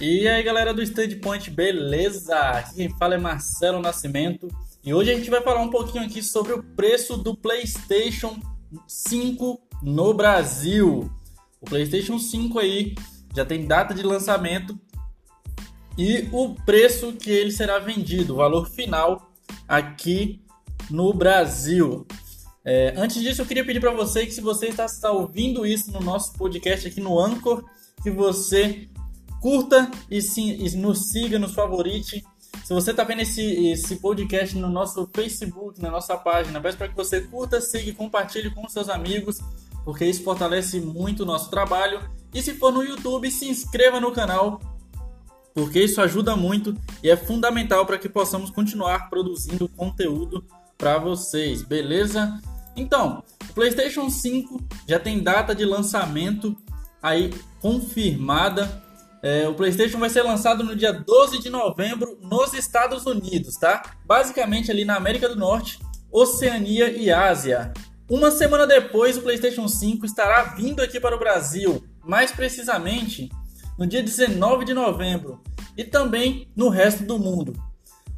E aí galera do Standpoint, beleza? Aqui quem fala é Marcelo Nascimento e hoje a gente vai falar um pouquinho aqui sobre o preço do PlayStation 5 no Brasil. O PlayStation 5 aí já tem data de lançamento e o preço que ele será vendido, o valor final aqui no Brasil. É, antes disso, eu queria pedir para você que se você está, está ouvindo isso no nosso podcast aqui no Anchor, que você curta e, sim, e nos siga, nos favorite. Se você está vendo esse, esse podcast no nosso Facebook, na nossa página, peço para que você curta, siga e compartilhe com seus amigos, porque isso fortalece muito o nosso trabalho. E se for no YouTube, se inscreva no canal, porque isso ajuda muito e é fundamental para que possamos continuar produzindo conteúdo para vocês, beleza? Então, o PlayStation 5 já tem data de lançamento aí confirmada. É, o PlayStation vai ser lançado no dia 12 de novembro nos Estados Unidos, tá? Basicamente ali na América do Norte, Oceania e Ásia. Uma semana depois, o PlayStation 5 estará vindo aqui para o Brasil, mais precisamente no dia 19 de novembro, e também no resto do mundo.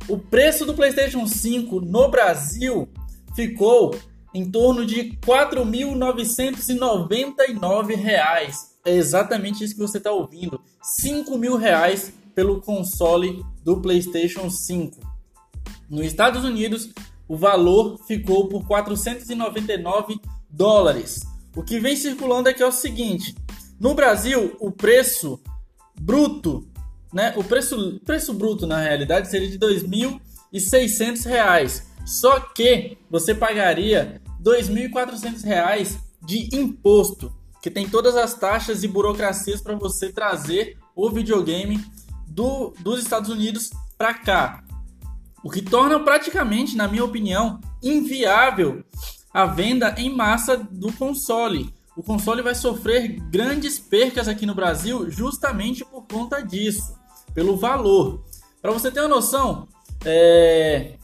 O preço do PlayStation 5 no Brasil ficou em torno de R$ 4.999. É exatamente isso que você está ouvindo. 5 mil reais pelo console do PlayStation 5. Nos Estados Unidos, o valor ficou por 499 dólares. O que vem circulando aqui é o seguinte: no Brasil, o preço bruto, né? O preço, preço bruto na realidade seria de R$ 2.600. Só que você pagaria R$ 2.400 de imposto, que tem todas as taxas e burocracias para você trazer o videogame do, dos Estados Unidos para cá. O que torna praticamente, na minha opinião, inviável a venda em massa do console. O console vai sofrer grandes percas aqui no Brasil justamente por conta disso, pelo valor. Para você ter uma noção, é,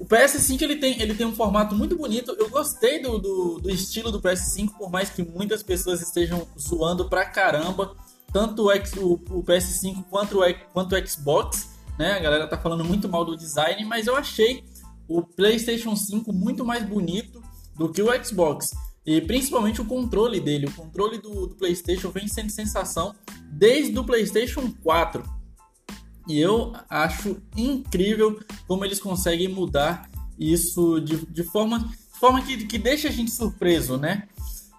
o PS5 ele tem, ele tem um formato muito bonito. Eu gostei do, do, do, estilo do PS5, por mais que muitas pessoas estejam zoando pra caramba. Tanto o, o, o PS5 quanto o, quanto o Xbox. Né? A galera tá falando muito mal do design, mas eu achei o PlayStation 5 muito mais bonito do que o Xbox. E principalmente o controle dele. O controle do, do PlayStation vem sendo sensação desde o PlayStation 4. E eu acho incrível como eles conseguem mudar isso de, de forma, forma que, que deixa a gente surpreso, né?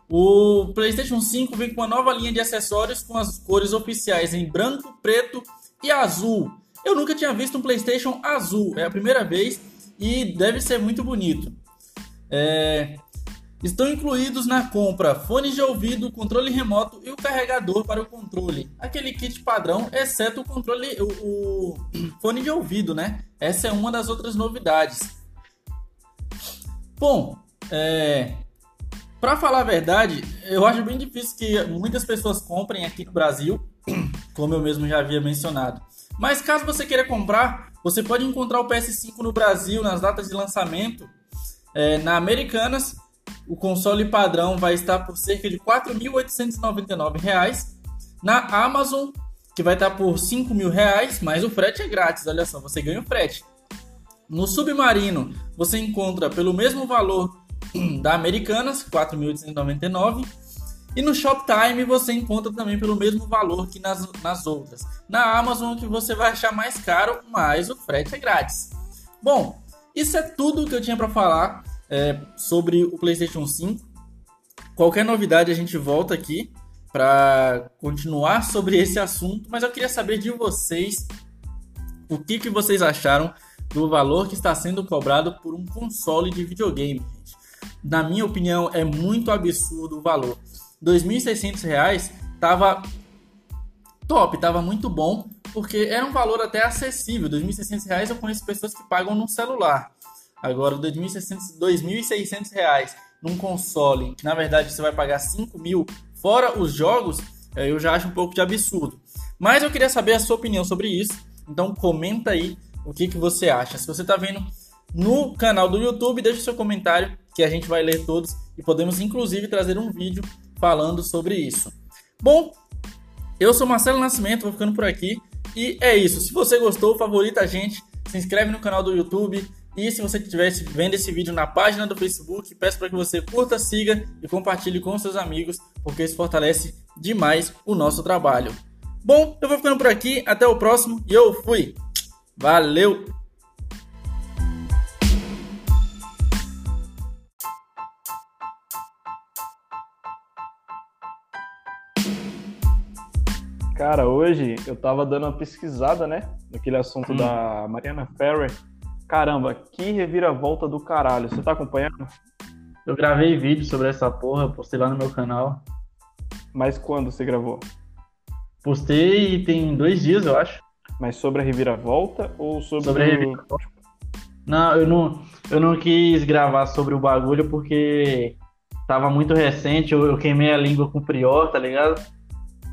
O PlayStation 5 vem com uma nova linha de acessórios com as cores oficiais em branco, preto e azul. Eu nunca tinha visto um PlayStation azul, é a primeira vez e deve ser muito bonito. É, Estão incluídos na compra fones de ouvido, controle remoto e o carregador para o controle. Aquele kit padrão, exceto o controle, o, o fone de ouvido, né? Essa é uma das outras novidades. Bom, é, para falar a verdade, eu acho bem difícil que muitas pessoas comprem aqui no Brasil, como eu mesmo já havia mencionado. Mas caso você queira comprar, você pode encontrar o PS5 no Brasil nas datas de lançamento é, na Americanas o console padrão vai estar por cerca de R$ 4.899. Na Amazon, que vai estar por R$ 5.000, mas o frete é grátis, olha só, você ganha o frete. No Submarino, você encontra pelo mesmo valor da Americanas, R$ 4.899. E no Shoptime você encontra também pelo mesmo valor que nas, nas outras. Na Amazon que você vai achar mais caro, mas o frete é grátis. Bom, isso é tudo que eu tinha para falar é, sobre o PlayStation 5. Qualquer novidade a gente volta aqui para continuar sobre esse assunto, mas eu queria saber de vocês o que, que vocês acharam do valor que está sendo cobrado por um console de videogame. Gente. Na minha opinião, é muito absurdo o valor. R$ 2.600 estava top, estava muito bom, porque era um valor até acessível. R$ 2.600 eu conheço pessoas que pagam no celular. Agora, 2.600 reais num console, que na verdade você vai pagar 5 mil fora os jogos, é, eu já acho um pouco de absurdo. Mas eu queria saber a sua opinião sobre isso. Então comenta aí o que, que você acha. Se você está vendo no canal do YouTube, deixe seu comentário que a gente vai ler todos e podemos inclusive trazer um vídeo falando sobre isso. Bom, eu sou Marcelo Nascimento, vou ficando por aqui. E é isso. Se você gostou, favorita a gente, se inscreve no canal do YouTube. E se você estiver vendo esse vídeo na página do Facebook, peço para que você curta, siga e compartilhe com seus amigos, porque isso fortalece demais o nosso trabalho. Bom, eu vou ficando por aqui, até o próximo e eu fui. Valeu! Cara, hoje eu tava dando uma pesquisada, né? Naquele assunto hum. da Mariana Ferrer. Caramba, que reviravolta do caralho. Você tá acompanhando? Eu gravei vídeo sobre essa porra, postei lá no meu canal. Mas quando você gravou? Postei tem dois dias, eu acho. Mas sobre a reviravolta ou sobre, sobre a reviravolta? Não, eu não, eu não quis gravar sobre o bagulho porque tava muito recente, eu, eu queimei a língua com o Prior, tá ligado?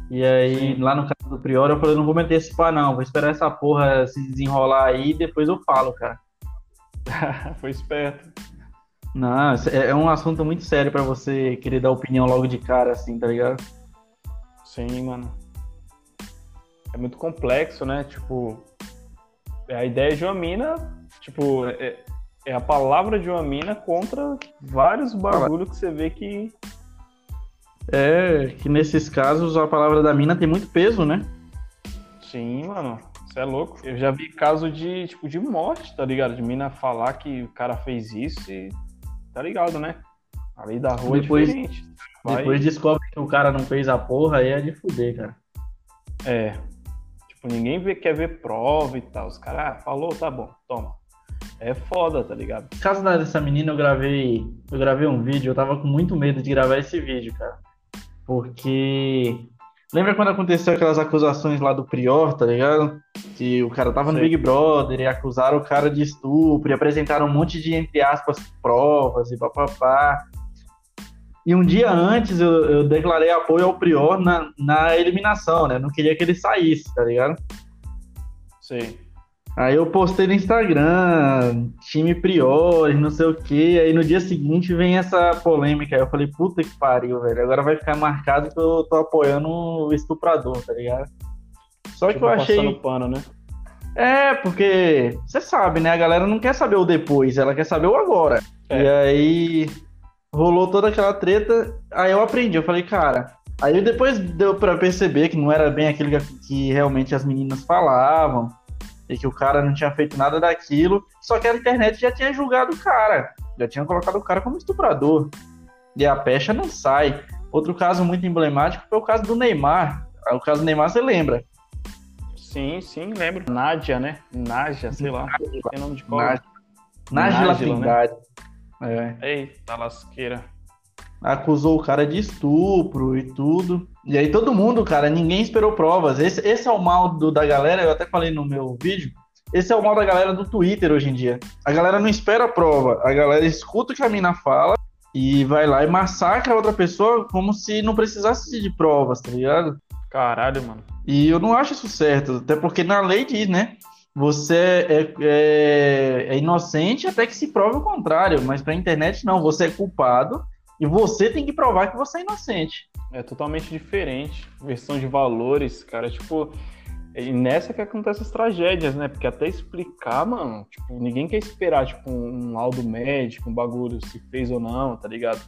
E aí, Sim. lá no caso do Prior, eu falei, não vou me antecipar não, vou esperar essa porra se desenrolar aí e depois eu falo, cara. Foi esperto. Não, é, é um assunto muito sério para você querer dar opinião logo de cara, assim, tá ligado? Sim, mano. É muito complexo, né? Tipo, a ideia de uma mina, tipo, é, é a palavra de uma mina contra vários bagulhos que você vê que é que nesses casos a palavra da mina tem muito peso, né? Sim, mano. Você é louco. Eu já vi caso de, tipo, de morte, tá ligado? De mina falar que o cara fez isso e. Tá ligado, né? A lei da rua é depois, é diferente. Vai... Depois descobre que o cara não fez a porra, aí é de fuder, cara. É. Tipo, ninguém vê, quer ver prova e tal. Os caras, ah, falou, tá bom, toma. É foda, tá ligado? No caso dessa menina, eu gravei. Eu gravei um vídeo, eu tava com muito medo de gravar esse vídeo, cara. Porque. Lembra quando aconteceu aquelas acusações lá do Prior, tá ligado? Que o cara tava no Big Brother e acusaram o cara de estupro e apresentaram um monte de, entre aspas, provas e papapá. E um dia antes eu, eu declarei apoio ao Prior na, na eliminação, né? Não queria que ele saísse, tá ligado? Sim. Aí eu postei no Instagram, time Priori, não sei o que. Aí no dia seguinte vem essa polêmica. Aí eu falei, puta que pariu, velho. Agora vai ficar marcado que eu tô apoiando o estuprador, tá ligado? Só que tipo, eu achei. pano, né? É, porque você sabe, né? A galera não quer saber o depois, ela quer saber o agora. É. E aí rolou toda aquela treta. Aí eu aprendi, eu falei, cara. Aí depois deu para perceber que não era bem aquilo que realmente as meninas falavam e que o cara não tinha feito nada daquilo, só que a internet já tinha julgado o cara, já tinha colocado o cara como estuprador. E a pecha não sai. Outro caso muito emblemático foi o caso do Neymar. O caso do Neymar você lembra? Sim, sim, lembro. Nádia, né? Nádia, sei lá. Tem nome de qual? Nádia. Nádia. Né? É. Eita lasqueira acusou o cara de estupro e tudo. E aí todo mundo, cara, ninguém esperou provas. Esse, esse é o mal do, da galera, eu até falei no meu vídeo. Esse é o mal da galera do Twitter hoje em dia. A galera não espera a prova, a galera escuta o que a mina fala e vai lá e massacra a outra pessoa como se não precisasse de provas, tá ligado? Caralho, mano. E eu não acho isso certo, até porque na lei diz, né? Você é, é, é inocente até que se prove o contrário, mas pra internet não, você é culpado e você tem que provar que você é inocente. É totalmente diferente. Versão de valores, cara. Tipo, e nessa que acontecem as tragédias, né? Porque até explicar, mano, tipo, ninguém quer esperar, tipo, um laudo médico, um bagulho, se fez ou não, tá ligado?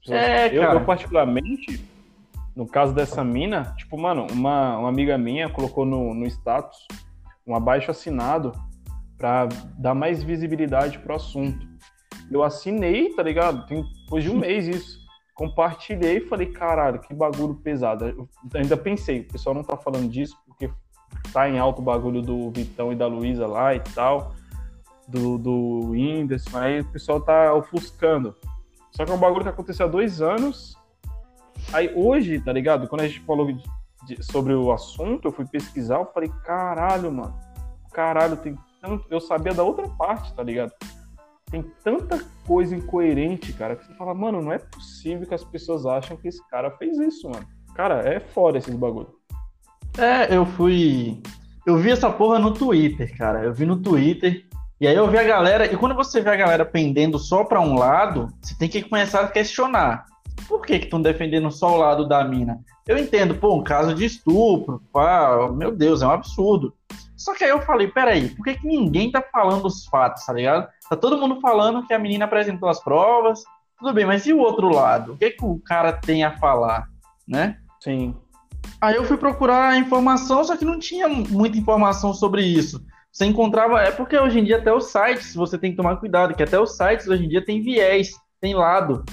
Pessoas, é, eu, eu, particularmente, no caso dessa mina, tipo, mano, uma, uma amiga minha colocou no, no status um abaixo assinado para dar mais visibilidade pro assunto. Eu assinei, tá ligado? Tem depois de um mês isso. Compartilhei e falei, caralho, que bagulho pesado. Eu ainda pensei, o pessoal não tá falando disso porque tá em alto o bagulho do Vitão e da Luísa lá e tal, do, do Whindersson, aí o pessoal tá ofuscando. Só que é um bagulho que aconteceu há dois anos. Aí hoje, tá ligado? Quando a gente falou de, de, sobre o assunto, eu fui pesquisar, eu falei, caralho, mano. Caralho, tem tanto. Eu sabia da outra parte, tá ligado? Tem tanta coisa incoerente, cara, que você fala, mano, não é possível que as pessoas acham que esse cara fez isso, mano. Cara, é foda esses bagulho. É, eu fui. Eu vi essa porra no Twitter, cara. Eu vi no Twitter. E aí eu vi a galera. E quando você vê a galera pendendo só pra um lado, você tem que começar a questionar. Por que estão defendendo só o lado da mina? Eu entendo, pô, um caso de estupro, pá, meu Deus, é um absurdo. Só que aí eu falei, peraí, por que, que ninguém tá falando os fatos, tá ligado? Tá todo mundo falando que a menina apresentou as provas, tudo bem, mas e o outro lado? O que, que o cara tem a falar, né? Sim. Aí eu fui procurar informação, só que não tinha muita informação sobre isso. Você encontrava. É porque hoje em dia até os sites, você tem que tomar cuidado, que até os sites hoje em dia tem viés, tem lado.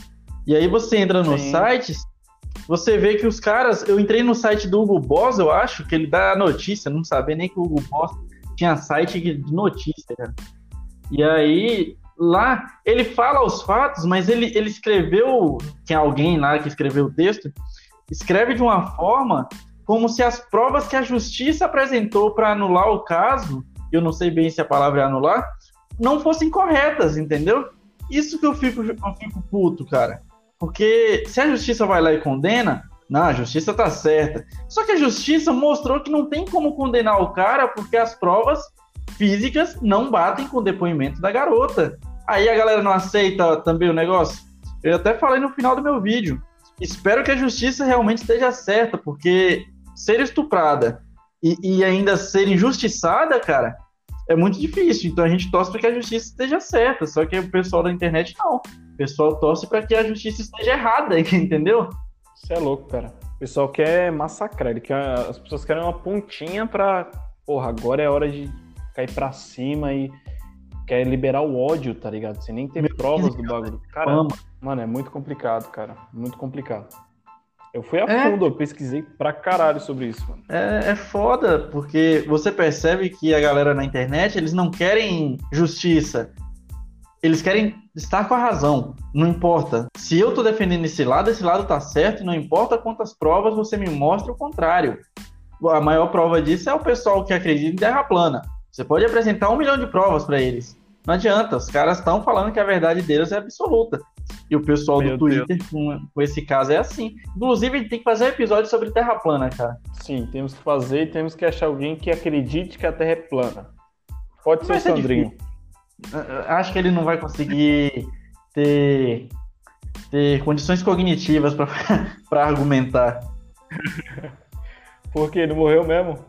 E aí você entra nos Sim. sites, você vê que os caras. Eu entrei no site do Hugo Boss, eu acho, que ele dá a notícia, não sabia nem que o Hugo Boss tinha site de notícia, cara. E aí, lá, ele fala os fatos, mas ele, ele escreveu. Tem alguém lá que escreveu o texto, escreve de uma forma como se as provas que a justiça apresentou para anular o caso eu não sei bem se a palavra é anular, não fossem corretas, entendeu? Isso que eu fico, eu fico puto, cara. Porque se a justiça vai lá e condena, não, a justiça tá certa. Só que a justiça mostrou que não tem como condenar o cara porque as provas físicas não batem com o depoimento da garota. Aí a galera não aceita também o negócio. Eu até falei no final do meu vídeo. Espero que a justiça realmente esteja certa, porque ser estuprada e, e ainda ser injustiçada, cara, é muito difícil. Então a gente torce para que a justiça esteja certa. Só que o pessoal da internet não. O pessoal torce para que a justiça esteja errada, entendeu? Isso é louco, cara. O pessoal quer massacrar. Ele quer, as pessoas querem uma pontinha pra. Porra, agora é hora de cair pra cima e quer liberar o ódio, tá ligado? Sem nem ter Meu provas do bagulho. Cara, mano, é muito complicado, cara. Muito complicado. Eu fui a é. fundo, eu pesquisei pra caralho sobre isso, mano. É, é foda, porque você percebe que a galera na internet, eles não querem justiça. Eles querem estar com a razão. Não importa. Se eu tô defendendo esse lado, esse lado tá certo, e não importa quantas provas você me mostra o contrário. A maior prova disso é o pessoal que acredita em terra plana. Você pode apresentar um milhão de provas para eles. Não adianta, os caras estão falando que a verdade deles é absoluta. E o pessoal Meu do Twitter com, com, esse caso é assim. Inclusive, a gente tem que fazer um episódio sobre Terra plana, cara. Sim, temos que fazer e temos que achar alguém que acredite que a Terra é plana. Pode ser o Sandrinho. Acho que ele não vai conseguir ter, ter condições cognitivas para argumentar. Porque ele morreu mesmo?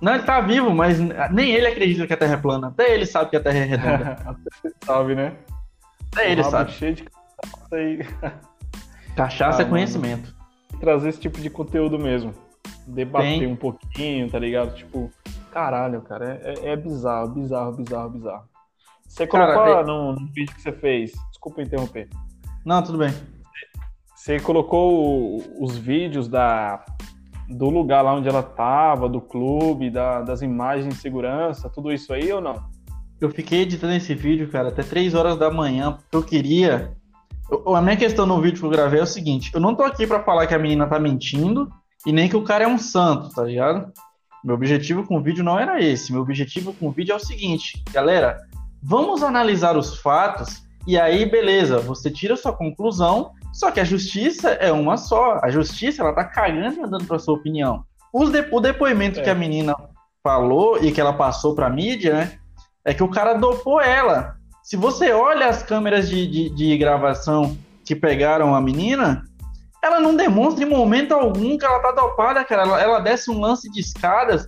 Não, ele tá vivo, mas nem ele acredita que a Terra é plana. Até ele sabe que a Terra é redonda. sabe, né? Até ele sabe. Cheio de aí. Cachaça ah, é conhecimento. Mano. Trazer esse tipo de conteúdo mesmo. Debater um pouquinho, tá ligado? Tipo, caralho, cara, é, é, é bizarro, bizarro, bizarro, bizarro. Você colocou cara, no, no, vídeo que você fez, desculpa interromper. Não, tudo bem. Você colocou os vídeos da, do lugar lá onde ela tava, do clube, da, das imagens de segurança, tudo isso aí ou não? Eu fiquei editando esse vídeo, cara, até 3 horas da manhã, porque eu queria a minha questão no vídeo que eu gravei é o seguinte: eu não tô aqui para falar que a menina tá mentindo e nem que o cara é um santo, tá ligado? Meu objetivo com o vídeo não era esse. Meu objetivo com o vídeo é o seguinte, galera, vamos analisar os fatos e aí, beleza, você tira sua conclusão, só que a justiça é uma só. A justiça, ela tá cagando e andando pra sua opinião. De, o depoimento é. que a menina falou e que ela passou pra mídia, né, é que o cara dopou ela. Se você olha as câmeras de, de, de gravação que pegaram a menina, ela não demonstra em momento algum que ela tá dopada, cara. Ela, ela desce um lance de escadas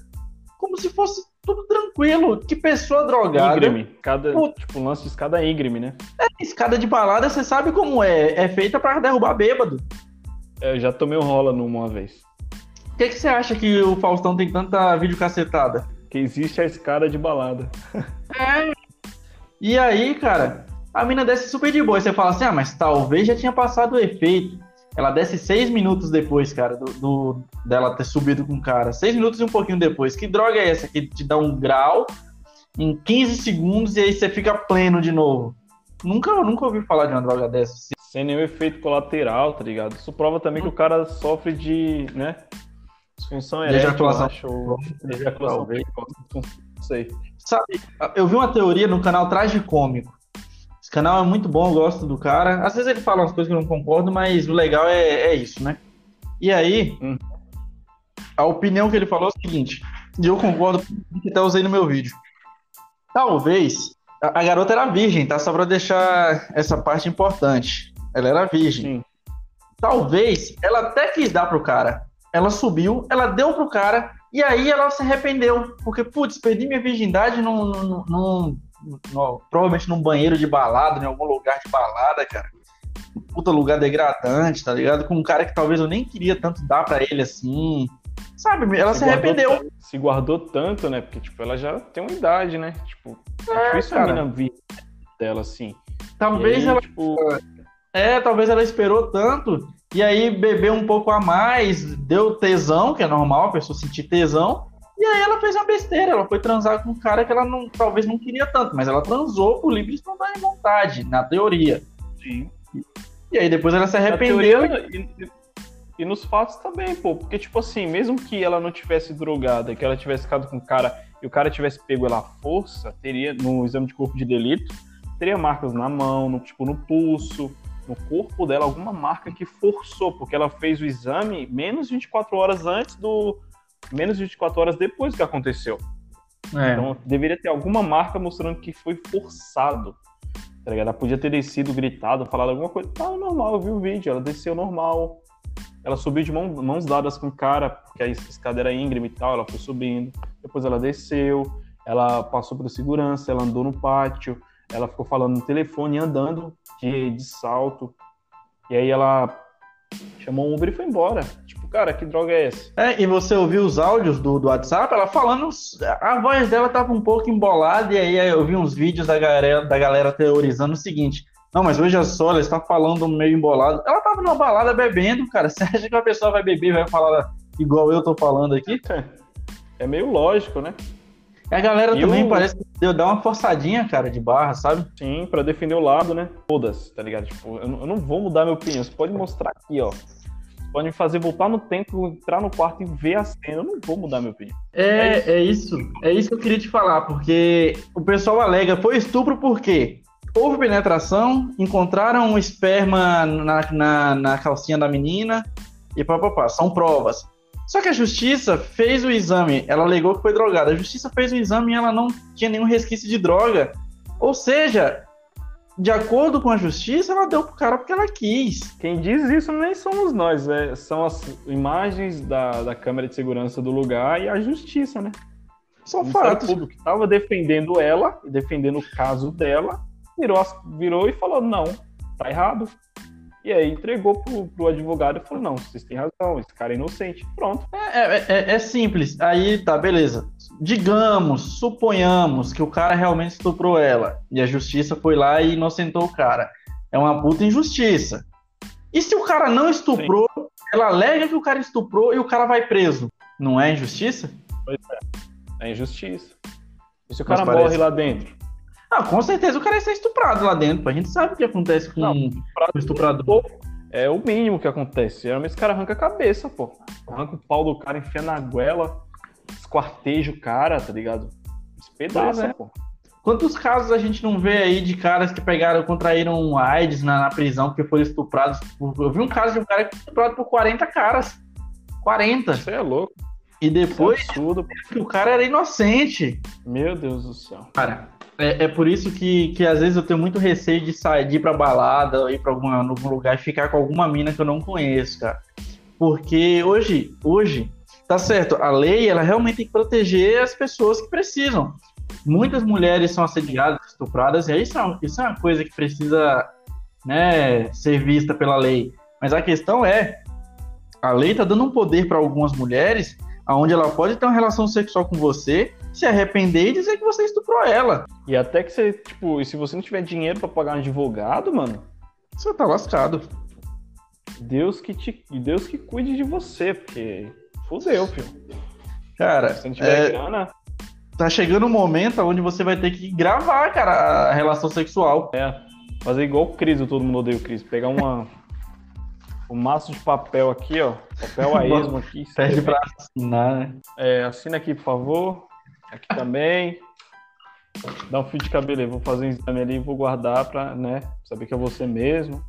como se fosse tudo tranquilo. Que pessoa drogada. Íngreme. Cada, tipo, um lance de escada íngreme, né? É, escada de balada, você sabe como é. É feita para derrubar bêbado. É, eu já tomei um rola numa vez. Por que, que você acha que o Faustão tem tanta videocacetada? Que existe a escada de balada. É, e aí, cara, a mina desce super de boa. E você fala assim, ah, mas talvez já tinha passado o efeito. Ela desce seis minutos depois, cara, do, do, dela ter subido com o cara. Seis minutos e um pouquinho depois. Que droga é essa que te dá um grau em 15 segundos e aí você fica pleno de novo? Nunca, nunca ouvi falar de uma droga dessa. Sem nenhum efeito colateral, tá ligado? Isso prova também hum. que o cara sofre de, né? Disfunção erétil, ejaculação. Acho, ou ejaculação não sei. Sabe, eu vi uma teoria no canal Cômico. Canal é muito bom, eu gosto do cara. Às vezes ele fala umas coisas que eu não concordo, mas o legal é, é isso, né? E aí, hum. a opinião que ele falou é o seguinte, e eu concordo com o que até usei no meu vídeo. Talvez a, a, garota era virgem, tá? Só pra deixar essa parte importante. Ela era virgem. Sim. talvez ela até quis dar pro cara. Ela subiu, ela deu pro cara, e aí ela se arrependeu. Porque, putz, perdi minha virgindade num, num, num, num, provavelmente num banheiro de balada, em algum lugar de balada, cara. Puta lugar degradante, tá ligado? Com um cara que talvez eu nem queria tanto dar para ele assim. Sabe, ela se, se arrependeu. Se guardou tanto, né? Porque, tipo, ela já tem uma idade, né? Tipo, é, é difícil cara. a mina vir dela assim. Talvez aí, ela. Tipo... É, talvez ela esperou tanto e aí bebeu um pouco a mais, deu tesão, que é normal a pessoa sentir tesão, e aí ela fez uma besteira, ela foi transar com um cara que ela não, talvez não queria tanto, mas ela transou por livre e espontânea vontade, na teoria. Sim. E aí depois ela se arrependeu. E, e, e, nos fatos também, pô, porque tipo assim, mesmo que ela não tivesse drogada, que ela tivesse ficado com o cara e o cara tivesse pego ela à força, teria, no exame de corpo de delito, teria marcas na mão, no, tipo no pulso, no corpo dela alguma marca que forçou, porque ela fez o exame menos de 24 horas antes do. Menos de 24 horas depois do que aconteceu. É. Então deveria ter alguma marca mostrando que foi forçado. Tá ligado? Ela podia ter descido, gritado, falado alguma coisa. Tá normal, eu vi o vídeo, ela desceu normal. Ela subiu de mão, mãos dadas com o cara, porque a escada era íngreme e tal, ela foi subindo. Depois ela desceu, ela passou por segurança, ela andou no pátio, ela ficou falando no telefone, andando de, de salto. E aí ela chamou um Uber e foi embora. Cara, que droga é essa? É, e você ouviu os áudios do, do WhatsApp, ela falando. A voz dela tava um pouco embolada, e aí eu vi uns vídeos da galera, da galera teorizando o seguinte. Não, mas veja só, ela está falando meio embolado. Ela tava numa balada bebendo, cara. Você acha que a pessoa vai beber e vai falar igual eu tô falando aqui? É meio lógico, né? a galera e também o... parece que deu dar uma forçadinha, cara, de barra, sabe? Sim, para defender o lado, né? Todas, tá ligado? Tipo, eu não, eu não vou mudar minha opinião. Você pode mostrar aqui, ó. Pode me fazer voltar no tempo, entrar no quarto e ver a cena. Eu não vou mudar minha opinião. É, é isso. É isso, é isso que eu queria te falar, porque o pessoal alega, foi estupro por quê? Houve penetração, encontraram um esperma na, na, na calcinha da menina e papapá. São provas. Só que a justiça fez o exame, ela alegou que foi drogada. A justiça fez o exame e ela não tinha nenhum resquício de droga. Ou seja, de acordo com a justiça, ela deu pro cara porque ela quis. Quem diz isso nem somos nós, né? São as imagens da, da câmera de segurança do lugar e a justiça, né? São o fatos. público que estava defendendo ela, defendendo o caso dela, virou, virou e falou: não, tá errado. E aí entregou pro, pro advogado e falou: não, vocês têm razão, esse cara é inocente. Pronto. É, é, é, é simples. Aí tá, beleza. Digamos, suponhamos que o cara realmente estuprou ela e a justiça foi lá e inocentou o cara. É uma puta injustiça. E se o cara não estuprou, Sim. ela alega que o cara estuprou e o cara vai preso. Não é injustiça? Pois é. É injustiça. E se o cara morre lá dentro? Ah, com certeza o cara ia ser estuprado lá dentro. A gente sabe o que acontece com o estuprador. É o mínimo que acontece. Geralmente esse cara arranca a cabeça, pô. Arranca o pau do cara, enfia na goela, esquarteja o cara, tá ligado? Despedaça, é. pô. Quantos casos a gente não vê aí de caras que pegaram, contraíram AIDS na, na prisão porque foram estuprados? Por... Eu vi um caso de um cara que foi estuprado por 40 caras. 40. Você é louco. E depois é absurdo, o cara era inocente. Meu Deus do céu. Cara, é, é por isso que, que às vezes eu tenho muito receio de sair, de ir pra balada, ir pra alguma, algum lugar e ficar com alguma mina que eu não conheço, cara. Porque hoje, hoje, tá certo, a lei, ela realmente tem que proteger as pessoas que precisam. Muitas mulheres são assediadas, estupradas, e isso é, isso é uma coisa que precisa né, ser vista pela lei. Mas a questão é, a lei tá dando um poder para algumas mulheres, aonde ela pode ter uma relação sexual com você se arrepender e dizer que você estuprou ela. E até que você, tipo, e se você não tiver dinheiro para pagar um advogado, mano, você tá lascado. Deus que te, Deus que cuide de você, porque fudeu, filho. Cara, se não tiver é... grana, tá chegando um momento onde você vai ter que gravar, cara, a relação sexual. É. Fazer igual o Cris, todo mundo odeia o Cris. Pegar uma um maço de papel aqui, ó. Papel a esmo aqui. Pede pra assinar, né? É, assina aqui, por favor. Aqui também. Dá um fio de cabelo aí. Vou fazer um exame ali e vou guardar pra, né, saber que é você mesmo.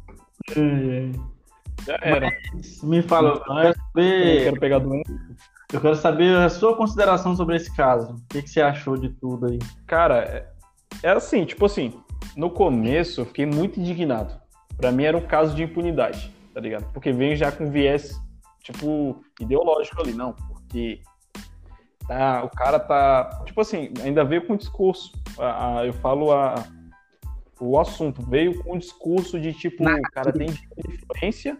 Já era. Mas, me fala, eu quero saber... Eu quero pegar doença. Eu quero saber a sua consideração sobre esse caso. O que, que você achou de tudo aí? Cara, é, é assim, tipo assim, no começo eu fiquei muito indignado. Para mim era um caso de impunidade. Tá ligado? Porque vem já com viés, tipo, ideológico ali, não, porque tá, o cara tá, tipo assim, ainda veio com discurso, a, a, eu falo a, o assunto, veio com um discurso de tipo, o cara tem influência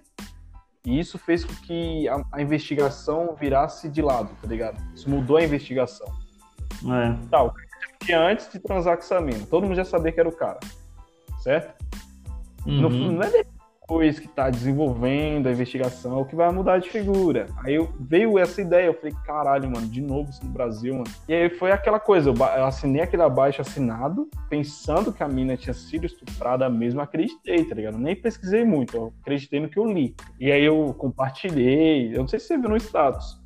e isso fez com que a, a, investigação virasse de lado, tá ligado? Isso mudou a investigação. É. Tal, tá, antes de transar com essa mina, todo mundo já sabia que era o cara, certo? Uhum. No, não é depois que tá desenvolvendo a investigação que vai mudar de figura. Aí veio essa ideia, eu falei, caralho, mano, de novo isso no Brasil, mano. E aí foi aquela coisa, eu, eu assinei aquele abaixo assinado, pensando que a mina tinha sido estuprada mesmo, acreditei, tá ligado? Nem pesquisei muito, eu acreditei no que eu li. E aí eu compartilhei, eu não sei se você viu no status,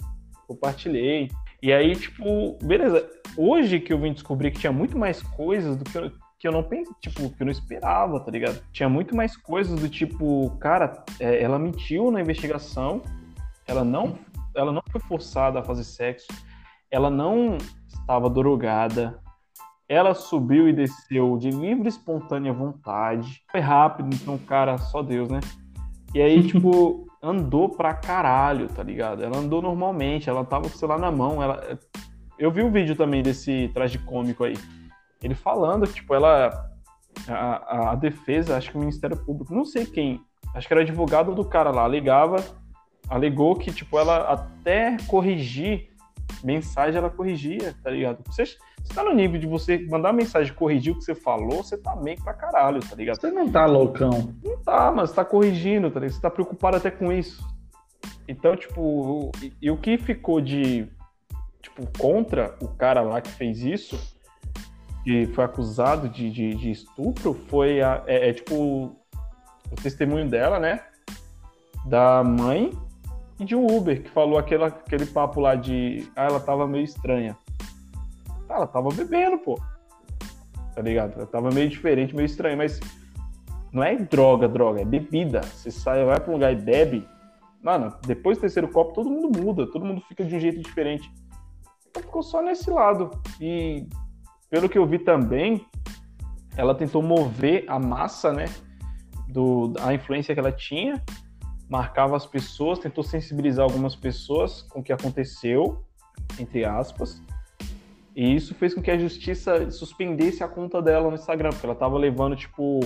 compartilhei. E aí, tipo, beleza, hoje que eu vim descobrir que tinha muito mais coisas do que eu que eu não pensei, tipo, que eu não esperava, tá ligado? Tinha muito mais coisas do tipo, cara, é, ela mentiu na investigação, ela não, ela não foi forçada a fazer sexo, ela não estava drogada, ela subiu e desceu de livre e espontânea vontade. Foi rápido, então, cara, só Deus, né? E aí, tipo, andou pra caralho, tá ligado? Ela andou normalmente, ela tava com o celular na mão, ela... Eu vi o um vídeo também desse traje cômico aí ele falando que, tipo, ela. A, a, defesa, acho que o Ministério Público, não sei quem, acho que era advogado do cara lá, alegava, alegou que, tipo, ela até corrigir mensagem, ela corrigia, tá ligado? Você, você tá no nível de você mandar mensagem corrigir o que você falou, você tá meio pra caralho, tá ligado? Você não tá loucão. Não tá, mas você tá corrigindo, tá ligado? Você tá preocupado até com isso. Então, tipo, e, e o que ficou de, tipo, contra o cara lá que fez isso que foi acusado de, de, de estupro foi a, é, é, tipo o testemunho dela, né? Da mãe e de um Uber que falou aquele, aquele papo lá de ah, ela tava meio estranha. Ah, ela tava bebendo, pô. Tá ligado? Ela tava meio diferente, meio estranha, mas não é droga, droga, é bebida. Você sai, vai pra um lugar e bebe, mano, depois do terceiro copo todo mundo muda, todo mundo fica de um jeito diferente. Então ficou só nesse lado. E pelo que eu vi também, ela tentou mover a massa, né? Do, a influência que ela tinha, marcava as pessoas, tentou sensibilizar algumas pessoas com o que aconteceu, entre aspas. E isso fez com que a justiça suspendesse a conta dela no Instagram, porque ela estava levando, tipo,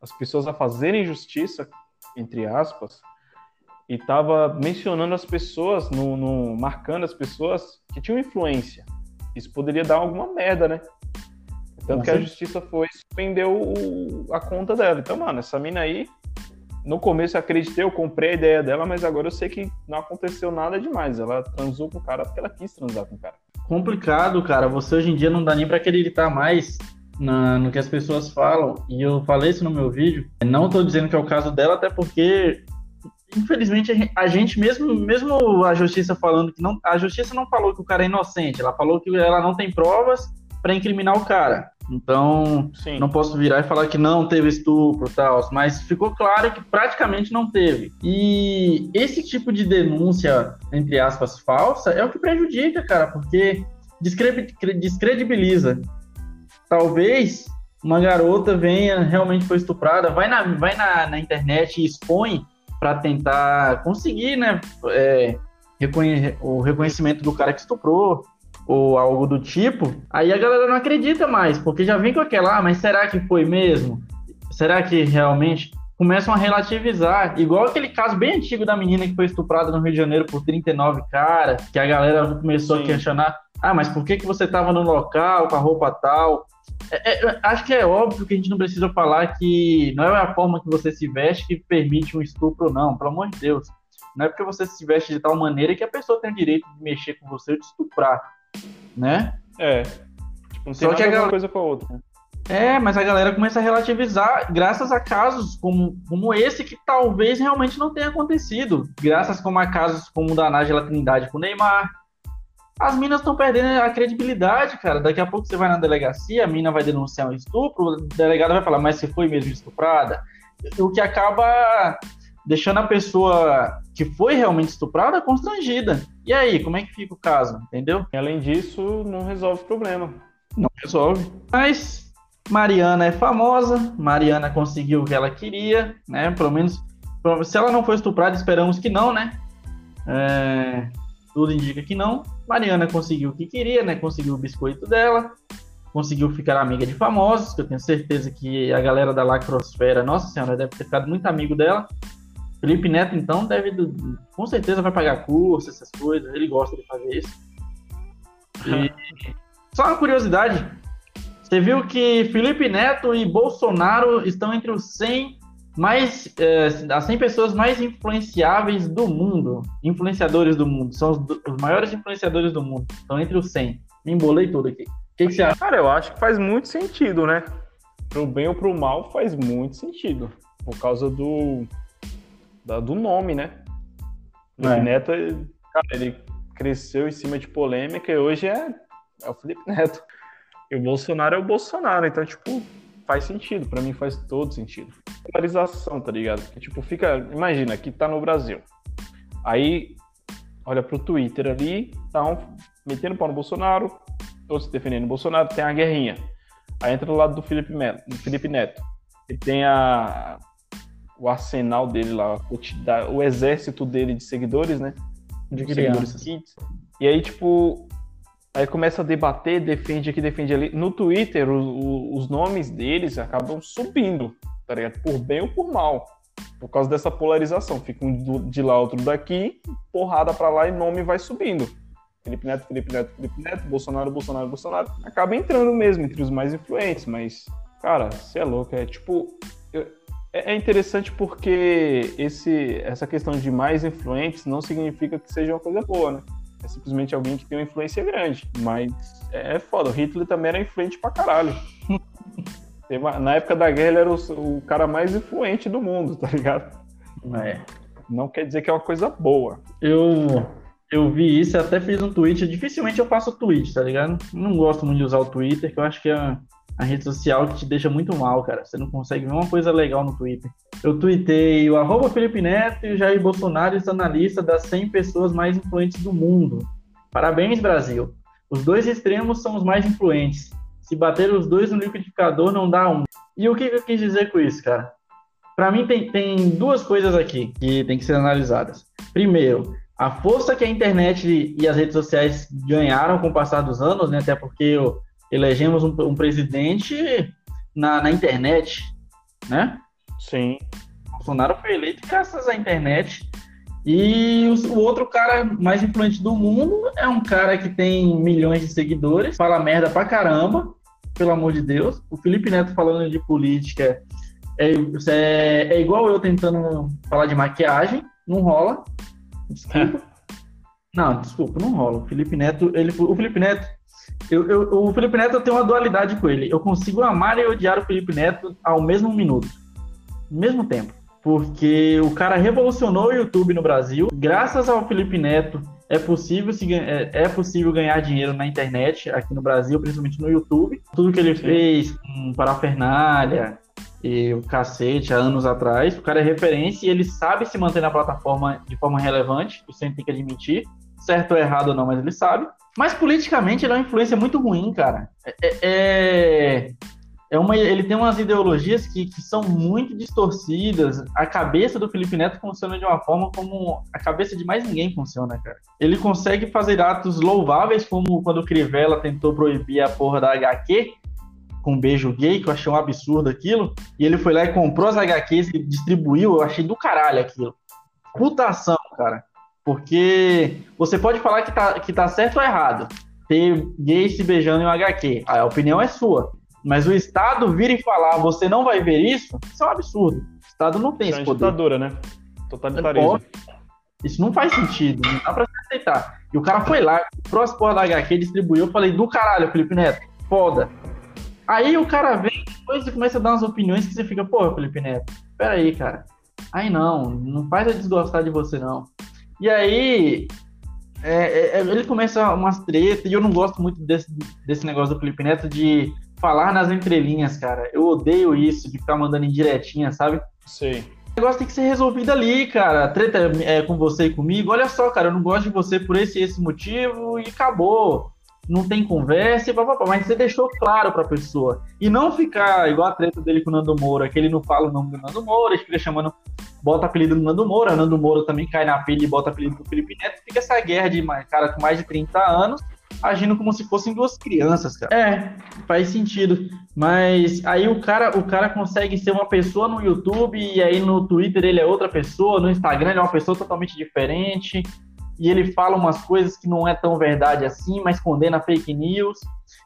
as pessoas a fazerem justiça, entre aspas, e estava mencionando as pessoas, no, no, marcando as pessoas que tinham influência. Isso poderia dar alguma merda, né? Tanto que a justiça foi suspendeu o, a conta dela. Então, mano, essa mina aí, no começo eu acreditei, eu comprei a ideia dela, mas agora eu sei que não aconteceu nada demais. Ela transou com o cara porque ela quis transar com o cara. Complicado, cara. Você hoje em dia não dá nem para acreditar mais na, no que as pessoas falam. E eu falei isso no meu vídeo. Não tô dizendo que é o caso dela, até porque infelizmente a gente mesmo mesmo a justiça falando que não a justiça não falou que o cara é inocente ela falou que ela não tem provas para incriminar o cara então, Sim. não posso virar e falar que não teve estupro tal, mas ficou claro que praticamente não teve. E esse tipo de denúncia, entre aspas, falsa, é o que prejudica, cara, porque descredibiliza. Talvez uma garota venha, realmente foi estuprada, vai na, vai na, na internet e expõe para tentar conseguir, né, é, o reconhecimento do cara que estuprou, ou algo do tipo, aí a galera não acredita mais, porque já vem com aquela, ah, mas será que foi mesmo? Será que realmente? Começam a relativizar, igual aquele caso bem antigo da menina que foi estuprada no Rio de Janeiro por 39 caras, que a galera começou Sim. a questionar, ah, mas por que, que você estava no local com a roupa tal? É, é, acho que é óbvio que a gente não precisa falar que não é a forma que você se veste que permite um estupro, não, pelo amor de Deus. Não é porque você se veste de tal maneira que a pessoa tem o direito de mexer com você ou te estuprar né? É. Tipo, não tem Só que a galera... coisa com a outra. Né? É, mas a galera começa a relativizar graças a casos como, como esse que talvez realmente não tenha acontecido. Graças como a casos como o da Nájila Trindade com o Neymar. As minas estão perdendo a credibilidade, cara. Daqui a pouco você vai na delegacia, a mina vai denunciar um estupro, o delegado vai falar, mas você foi mesmo estuprada? O que acaba deixando a pessoa que foi realmente estuprada constrangida. E aí, como é que fica o caso? Entendeu? Além disso, não resolve o problema. Não resolve. Mas Mariana é famosa, Mariana conseguiu o que ela queria, né? Pelo menos Se ela não foi estuprada, esperamos que não, né? É, tudo indica que não. Mariana conseguiu o que queria, né? Conseguiu o biscoito dela, conseguiu ficar amiga de famosos, que eu tenho certeza que a galera da Lacrosfera, nossa senhora, deve ter ficado muito amigo dela. Felipe Neto, então, deve, com certeza vai pagar curso, essas coisas, ele gosta de fazer isso. E, só uma curiosidade, você viu que Felipe Neto e Bolsonaro estão entre os 100 mais é, as 100 pessoas mais influenciáveis do mundo, influenciadores do mundo, são os, os maiores influenciadores do mundo, estão entre os 100. Me embolei tudo aqui. O que, que, você acha? Cara, eu acho que faz muito sentido, né? Pro bem ou pro mal faz muito sentido, por causa do da, do nome, né? Felipe é. Neto, cara, ele cresceu em cima de polêmica e hoje é, é o Felipe Neto. E o Bolsonaro é o Bolsonaro, então, tipo, faz sentido, para mim faz todo sentido. Polarização, tá ligado? Que tipo, fica, imagina, que tá no Brasil. Aí olha pro Twitter ali, tá metendo pau no Bolsonaro, todos defendendo o Bolsonaro, tem a guerrinha. Aí entra do lado do Felipe, Neto, do Felipe Neto. Ele tem a, o arsenal dele lá, o exército dele de seguidores, né? De seguidores kids. E aí, tipo, Aí começa a debater, defende aqui, defende ali. No Twitter, o, o, os nomes deles acabam subindo, tá ligado? Por bem ou por mal. Por causa dessa polarização. Fica um de lá, outro daqui, porrada pra lá e nome vai subindo. Felipe Neto, Felipe Neto, Felipe Neto, Bolsonaro, Bolsonaro, Bolsonaro. Acaba entrando mesmo entre os mais influentes, mas, cara, você é louco. É tipo. É, é interessante porque esse, essa questão de mais influentes não significa que seja uma coisa boa, né? É simplesmente alguém que tem uma influência grande. Mas é foda. O Hitler também era influente pra caralho. Na época da guerra, ele era o, o, cara mais influente do mundo, tá ligado? É. Não quer dizer que é uma coisa boa. Eu, eu vi isso, até fiz um tweet. Dificilmente eu faço tweet, tá ligado? Não gosto muito de usar o Twitter, que eu acho que é a rede social que te deixa muito mal, cara. Você não consegue ver uma coisa legal no Twitter. Eu tuitei o arroba Felipe Neto e o Jair Bolsonaro estão na lista das 100 pessoas mais influentes do mundo. Parabéns, Brasil. Os dois extremos são os mais influentes. Se bater os dois no liquidificador, não dá um. E o que eu quis dizer com isso, cara? Para mim, tem, tem duas coisas aqui que tem que ser analisadas. Primeiro, a força que a internet e as redes sociais ganharam com o passar dos anos, né? Até porque elegemos um, um presidente na, na, internet, né? Sim. Bolsonaro foi eleito graças à internet. E o, o, outro cara mais influente do mundo é um cara que tem milhões de seguidores, fala merda pra caramba, pelo amor de Deus. O Felipe Neto falando de política é, é, é igual eu tentando falar de maquiagem, não rola. Desculpa. não, desculpa, não rola. O Felipe Neto, ele, o Felipe Neto eu, eu, o Felipe Neto eu tenho uma dualidade com ele. Eu consigo amar e odiar o Felipe Neto ao mesmo minuto. Mesmo tempo. Porque o cara revolucionou o YouTube no Brasil. Graças ao Felipe Neto, é possível, se, é, é possível ganhar dinheiro na internet, aqui no Brasil, principalmente no YouTube. Tudo que ele fez com parafernália e o cacete há anos atrás. O cara é referência e ele sabe se manter na plataforma de forma relevante. A gente tem que admitir. Certo ou errado ou não, mas ele sabe. Mas politicamente ele é uma influência muito ruim, cara. É, é, é, é uma, ele tem umas ideologias que, que são muito distorcidas. A cabeça do Felipe Neto funciona de uma forma como a cabeça de mais ninguém funciona, cara. Ele consegue fazer atos louváveis, como quando o Crivella tentou proibir a porra da HQ com um beijo gay, que eu achei um absurdo aquilo. E ele foi lá e comprou as HQs e distribuiu. Eu achei do caralho aquilo. Putação, cara. Porque você pode falar que tá, que tá certo ou errado. Ter gay se beijando em um HQ. A opinião é sua. Mas o Estado vir e falar, você não vai ver isso, isso é um absurdo. O Estado não tem isso é esse poder. ditadura, né? Totalitarismo. Isso não faz sentido, não dá pra se aceitar. E o cara foi lá, comprou as porra da HQ, distribuiu. Eu falei, do caralho, Felipe Neto, foda. Aí o cara vem depois e começa a dar umas opiniões que você fica, porra, Felipe Neto, peraí, cara. Aí não, não faz eu desgostar de você, não. E aí, é, é, é, ele começa umas tretas, e eu não gosto muito desse, desse negócio do Felipe Neto de falar nas entrelinhas, cara. Eu odeio isso, de ficar mandando indiretinha, sabe? Sei. O negócio tem que ser resolvido ali, cara. A treta é com você e comigo. Olha só, cara, eu não gosto de você por esse e esse motivo e acabou. Não tem conversa, papapá, mas você deixou claro pra pessoa. E não ficar igual a treta dele com o Nando Moura, que ele não fala o nome do Nando Moura, ele fica chamando bota apelido no Nando Moura, Nando Moura também cai na pilha e bota apelido no Felipe Neto, fica essa guerra de cara com mais de 30 anos agindo como se fossem duas crianças, cara. É, faz sentido. Mas aí o cara, o cara consegue ser uma pessoa no YouTube e aí no Twitter ele é outra pessoa, no Instagram ele é uma pessoa totalmente diferente e ele fala umas coisas que não é tão verdade assim, mas condena fake news.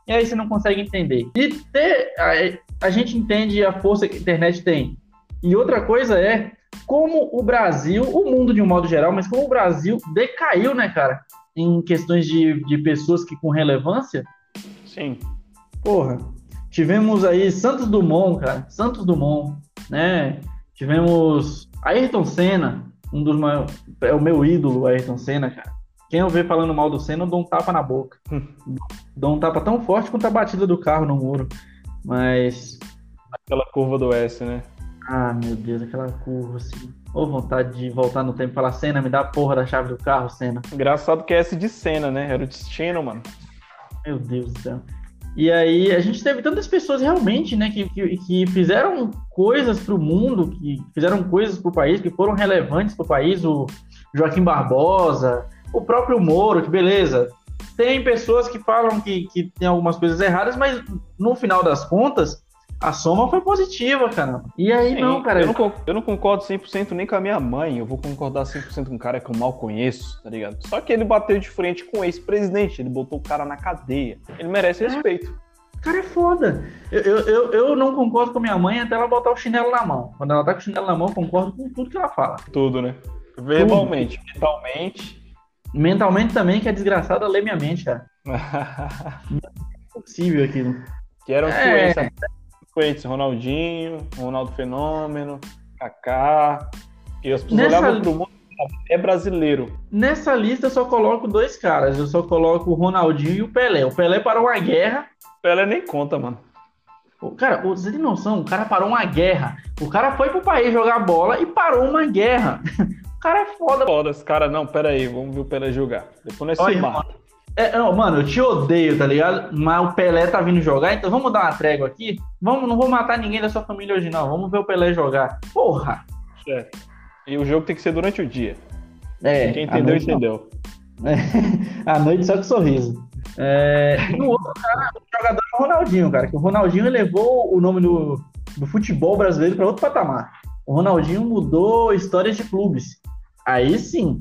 E aí você não consegue entender. E ter, a, a gente entende a força que a internet tem. E outra coisa é como o Brasil, o mundo de um modo geral, mas como o Brasil decaiu, né, cara? Em questões de, de pessoas que com relevância. Sim. Porra. Tivemos aí Santos Dumont, cara. Santos Dumont, né? Tivemos Ayrton Senna, um dos maiores. É o meu ídolo, Ayrton Senna, cara. Quem eu ver falando mal do Senna, eu dou um tapa na boca. dou um tapa tão forte quanto a batida do carro no muro. Mas. Aquela curva do S, né? Ah, meu Deus, aquela curva assim. Ou vontade de voltar no tempo e falar, Senna, me dá a porra da chave do carro, Senna. Engraçado que é S de Senna, né? Era o destino, mano. Meu Deus do céu. E aí a gente teve tantas pessoas realmente, né, que, que, que fizeram coisas para o mundo, que fizeram coisas para o país, que foram relevantes para o país. O Joaquim Barbosa, o próprio Moro, que beleza. Tem pessoas que falam que, que tem algumas coisas erradas, mas no final das contas, a soma foi positiva, cara. E aí, Sim, não, cara. Eu não, eu não concordo 100% nem com a minha mãe. Eu vou concordar 100% com um cara que eu mal conheço, tá ligado? Só que ele bateu de frente com o ex-presidente. Ele botou o cara na cadeia. Ele merece é. respeito. O cara é foda. Eu, eu, eu não concordo com a minha mãe até ela botar o chinelo na mão. Quando ela tá com o chinelo na mão, eu concordo com tudo que ela fala. Tudo, né? Verbalmente, tudo. mentalmente. Mentalmente também, que é desgraçada ler minha mente, cara. não é possível aquilo. Que era é... influentes, Ronaldinho, Ronaldo Fenômeno, Kaká. E as pessoas Nessa... olhavam pro mundo é brasileiro. Nessa lista eu só coloco dois caras. Eu só coloco o Ronaldinho e o Pelé. O Pelé parou uma guerra. O Pelé nem conta, mano. O cara, você tem noção? O cara parou uma guerra. O cara foi pro país jogar bola e parou uma guerra. O cara é foda. Foda, esse cara, não, pera aí, vamos ver o Pelé jogar. Depois nós se mata. É, não, mano, eu te odeio, tá ligado? Mas o Pelé tá vindo jogar, então vamos dar uma trégua aqui? Vamos, não vou matar ninguém da sua família hoje, não. Vamos ver o Pelé jogar. Porra! Certo. E o jogo tem que ser durante o dia. É. Quem entendeu, entendeu. É, à noite só com sorriso. É, no outro cara, o jogador é o Ronaldinho, cara. Que o Ronaldinho levou o nome do, do futebol brasileiro para outro patamar. O Ronaldinho mudou histórias de clubes. Aí sim,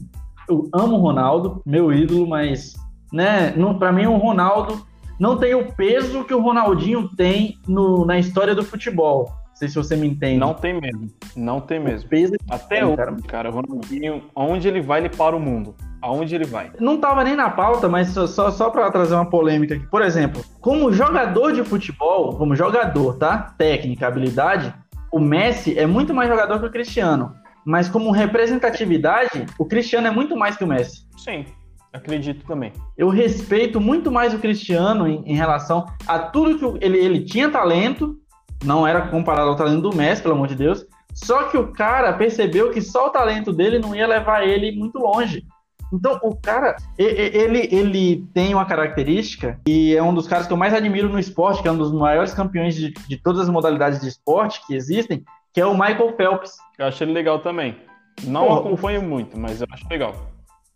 eu amo o Ronaldo, meu ídolo, mas né? Para mim, o Ronaldo não tem o peso que o Ronaldinho tem no, na história do futebol. Não sei se você me entende. Não tem mesmo. Não tem mesmo. peso Até hoje, cara. cara, o Ronaldinho, aonde ele vai, ele para o mundo. Aonde ele vai? Não tava nem na pauta, mas só, só, só para trazer uma polêmica aqui. Por exemplo, como jogador de futebol, como jogador, tá? Técnica, habilidade, o Messi é muito mais jogador que o Cristiano. Mas como representatividade, o Cristiano é muito mais que o Messi. Sim. Acredito também. Eu respeito muito mais o Cristiano em, em relação a tudo que ele, ele tinha talento, não era comparado ao talento do Messi, pelo amor de Deus. Só que o cara percebeu que só o talento dele não ia levar ele muito longe. Então, o cara, ele, ele tem uma característica e é um dos caras que eu mais admiro no esporte, que é um dos maiores campeões de, de todas as modalidades de esporte que existem, que é o Michael Phelps. Eu acho ele legal também. Não Pô, acompanho muito, mas eu acho legal.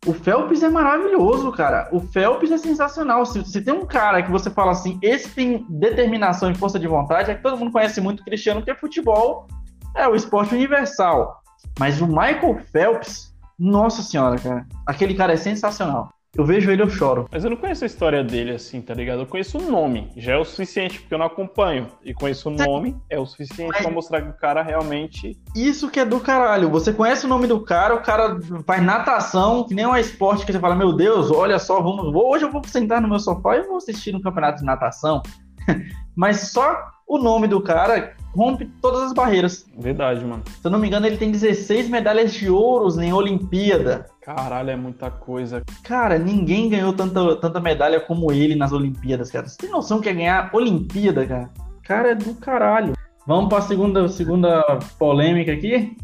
O Phelps é maravilhoso, cara. O Phelps é sensacional. Se, se, tem um cara que você fala assim, esse tem determinação e força de vontade, é que todo mundo conhece muito o Cristiano, porque futebol é o esporte universal. Mas o Michael Phelps, nossa senhora, cara. Aquele cara é sensacional. Eu vejo ele, eu choro. Mas eu não conheço a história dele assim, tá ligado? Eu conheço o nome, já é o suficiente, porque eu não acompanho. E conheço o nome, é o suficiente Mas... pra mostrar que o cara realmente. Isso que é do caralho. Você conhece o nome do cara, o cara faz natação, que nem um esporte que você fala, meu Deus, olha só, vamos. Hoje eu vou sentar no meu sofá e vou assistir um campeonato de natação. Mas só o nome do cara rompe todas as barreiras. Verdade, mano. Se eu não me engano, ele tem 16 medalhas de ouros em Olimpíada. Caralho, é muita coisa. Cara, ninguém ganhou tanta, tanta medalha como ele nas Olimpíadas, cara. Você tem noção que é ganhar Olimpíada, cara? Cara, é do caralho. Vamos pra segunda, segunda polêmica aqui?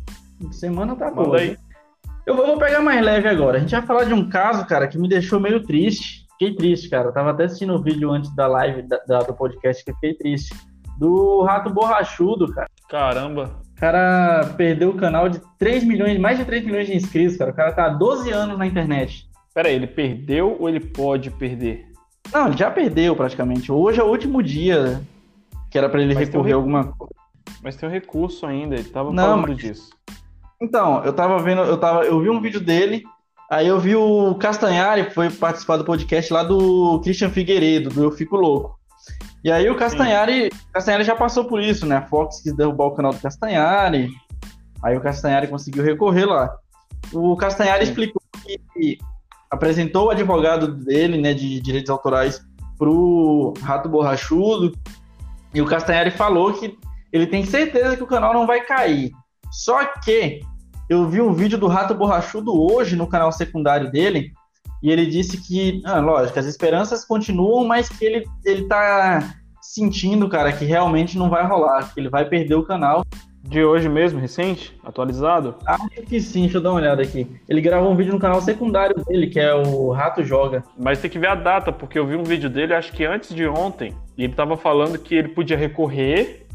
Semana tá boa. Aí. Eu vou, vou pegar mais leve agora. A gente vai falar de um caso, cara, que me deixou meio triste. Fiquei triste, cara. Eu tava até assistindo o vídeo antes da live da, da, do podcast que fiquei triste. Do rato borrachudo, cara. Caramba. cara perdeu o canal de 3 milhões, mais de 3 milhões de inscritos, cara. O cara tá há 12 anos na internet. Pera aí, ele perdeu ou ele pode perder? Não, ele já perdeu praticamente. Hoje é o último dia que era para ele Mas recorrer a alguma coisa. Mas tem um recurso ainda, ele tava Não, falando mas... disso. Então, eu tava vendo, eu tava, eu vi um vídeo dele, aí eu vi o Castanhari, que foi participar do podcast lá do Christian Figueiredo, do Eu Fico Louco. E aí o Castanhari, Castanhari já passou por isso, né? A Fox quis derrubar o canal do Castanhari, aí o Castanhari conseguiu recorrer lá. O Castanhari Sim. explicou que apresentou o advogado dele, né, de direitos autorais pro Rato Borrachudo, e o Castanhari falou que ele tem certeza que o canal não vai cair. Só que eu vi um vídeo do Rato Borrachudo hoje no canal secundário dele, e ele disse que, ah, lógico, as esperanças continuam, mas que ele, ele tá sentindo, cara, que realmente não vai rolar, que ele vai perder o canal. De hoje mesmo, recente? Atualizado? Acho que sim, deixa eu dar uma olhada aqui. Ele gravou um vídeo no canal secundário dele, que é o Rato Joga. Mas tem que ver a data, porque eu vi um vídeo dele, acho que antes de ontem, e ele tava falando que ele podia recorrer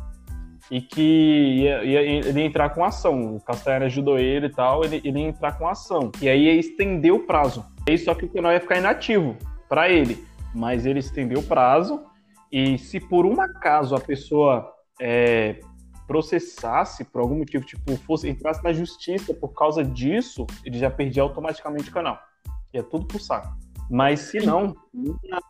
e que ia, ia, ele ia entrar com ação. O Castanheira ajudou ele e tal, ele, ele ia entrar com ação. E aí ia estender o prazo. Só que o canal ia ficar inativo para ele. Mas ele estendeu o prazo, e se por um acaso a pessoa é, processasse por algum motivo, tipo, fosse entrasse na justiça por causa disso, ele já perdia automaticamente o canal. E é tudo pro saco. Mas se não, numa,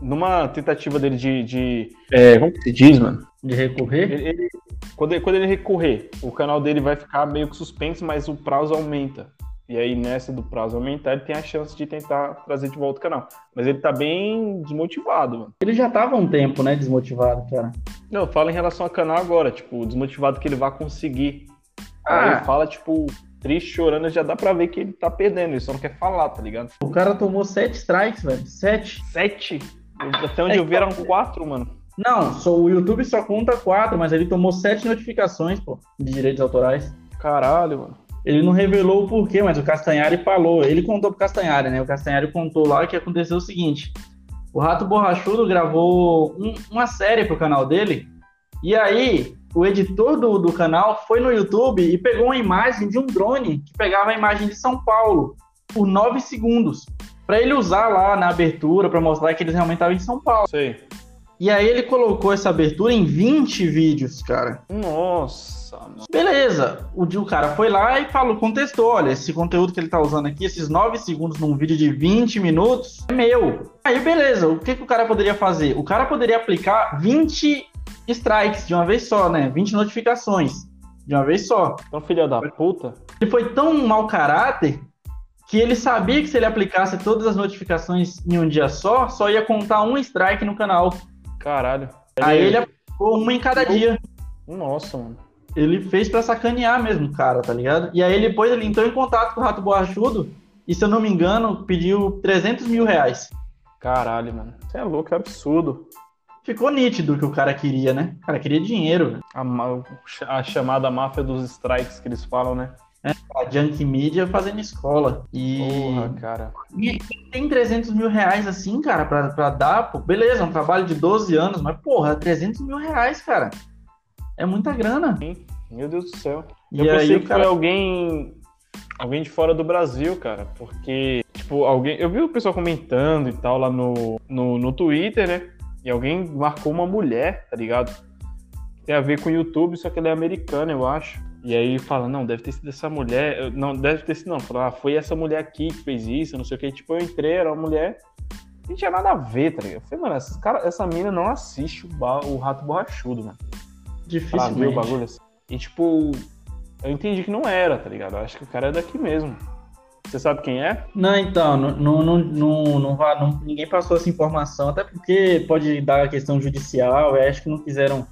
numa tentativa dele de. de é, como que se diz, mano? De recorrer? Ele, ele, quando, ele, quando ele recorrer, o canal dele vai ficar meio que suspenso, mas o prazo aumenta. E aí, nessa do prazo aumentar, ele tem a chance de tentar trazer de volta o canal. Mas ele tá bem desmotivado, mano. Ele já tava um tempo, né, desmotivado, cara. Não, eu falo em relação ao canal agora, tipo, desmotivado que ele vai conseguir. Ah. Aí ele fala, tipo, triste, chorando, já dá pra ver que ele tá perdendo, ele só não quer falar, tá ligado? O cara tomou sete strikes, velho. Sete. Sete? Até onde é, eu vi eram quatro, mano. Não, só, o YouTube só conta quatro, mas ele tomou sete notificações, pô, de direitos autorais. Caralho, mano. Ele não revelou o porquê, mas o Castanhari falou. Ele contou pro Castanhari, né? O Castanhari contou lá que aconteceu o seguinte: o Rato Borrachudo gravou um, uma série pro canal dele, e aí o editor do, do canal foi no YouTube e pegou uma imagem de um drone que pegava a imagem de São Paulo por nove segundos, para ele usar lá na abertura, para mostrar que eles realmente estavam em São Paulo. Sei. E aí ele colocou essa abertura em 20 vídeos, cara. Nossa. Beleza. O, o cara foi lá e falou, contestou, olha, esse conteúdo que ele tá usando aqui, esses 9 segundos num vídeo de 20 minutos, é meu. Aí beleza, o que, que o cara poderia fazer? O cara poderia aplicar 20 strikes de uma vez só, né? 20 notificações de uma vez só. Então, filha da puta. Ele foi tão mau caráter que ele sabia que se ele aplicasse todas as notificações em um dia só, só ia contar um strike no canal. Caralho. Aí ele aplicou uma em cada dia. Nossa, mano. Ele fez para sacanear mesmo, cara, tá ligado? E aí depois ele entrou em contato com o Rato Borrachudo e, se eu não me engano, pediu 300 mil reais. Caralho, mano. Você é louco, é absurdo. Ficou nítido o que o cara queria, né? O cara queria dinheiro. A, a chamada máfia dos strikes que eles falam, né? É, a Junk Media fazendo escola. E. Porra, cara. E tem 300 mil reais assim, cara, pra, pra dar, pô. Beleza, um trabalho de 12 anos, mas, porra, 300 mil reais, cara. É muita grana. Sim. Meu Deus do céu. E eu pensei que cara... foi alguém. Alguém de fora do Brasil, cara. Porque, tipo, alguém. Eu vi o pessoal comentando e tal lá no, no, no Twitter, né? E alguém marcou uma mulher, tá ligado? Tem a ver com o YouTube, só que ela é americana, eu acho. E aí fala, não, deve ter sido essa mulher. Não, deve ter sido, não. Fala, ah, foi essa mulher aqui que fez isso, não sei o que. Tipo, eu entrei, era uma mulher. Não tinha nada a ver, tá ligado? Eu falei, mano, essa, cara, essa mina não assiste o, o Rato Borrachudo, mano. Dificilmente. o bagulho assim. E tipo, eu entendi que não era, tá ligado? Eu acho que o cara é daqui mesmo. Você sabe quem é? Não, então, não, não, não, não, não, não, ninguém passou essa informação, até porque pode dar a questão judicial, eu acho que não quiseram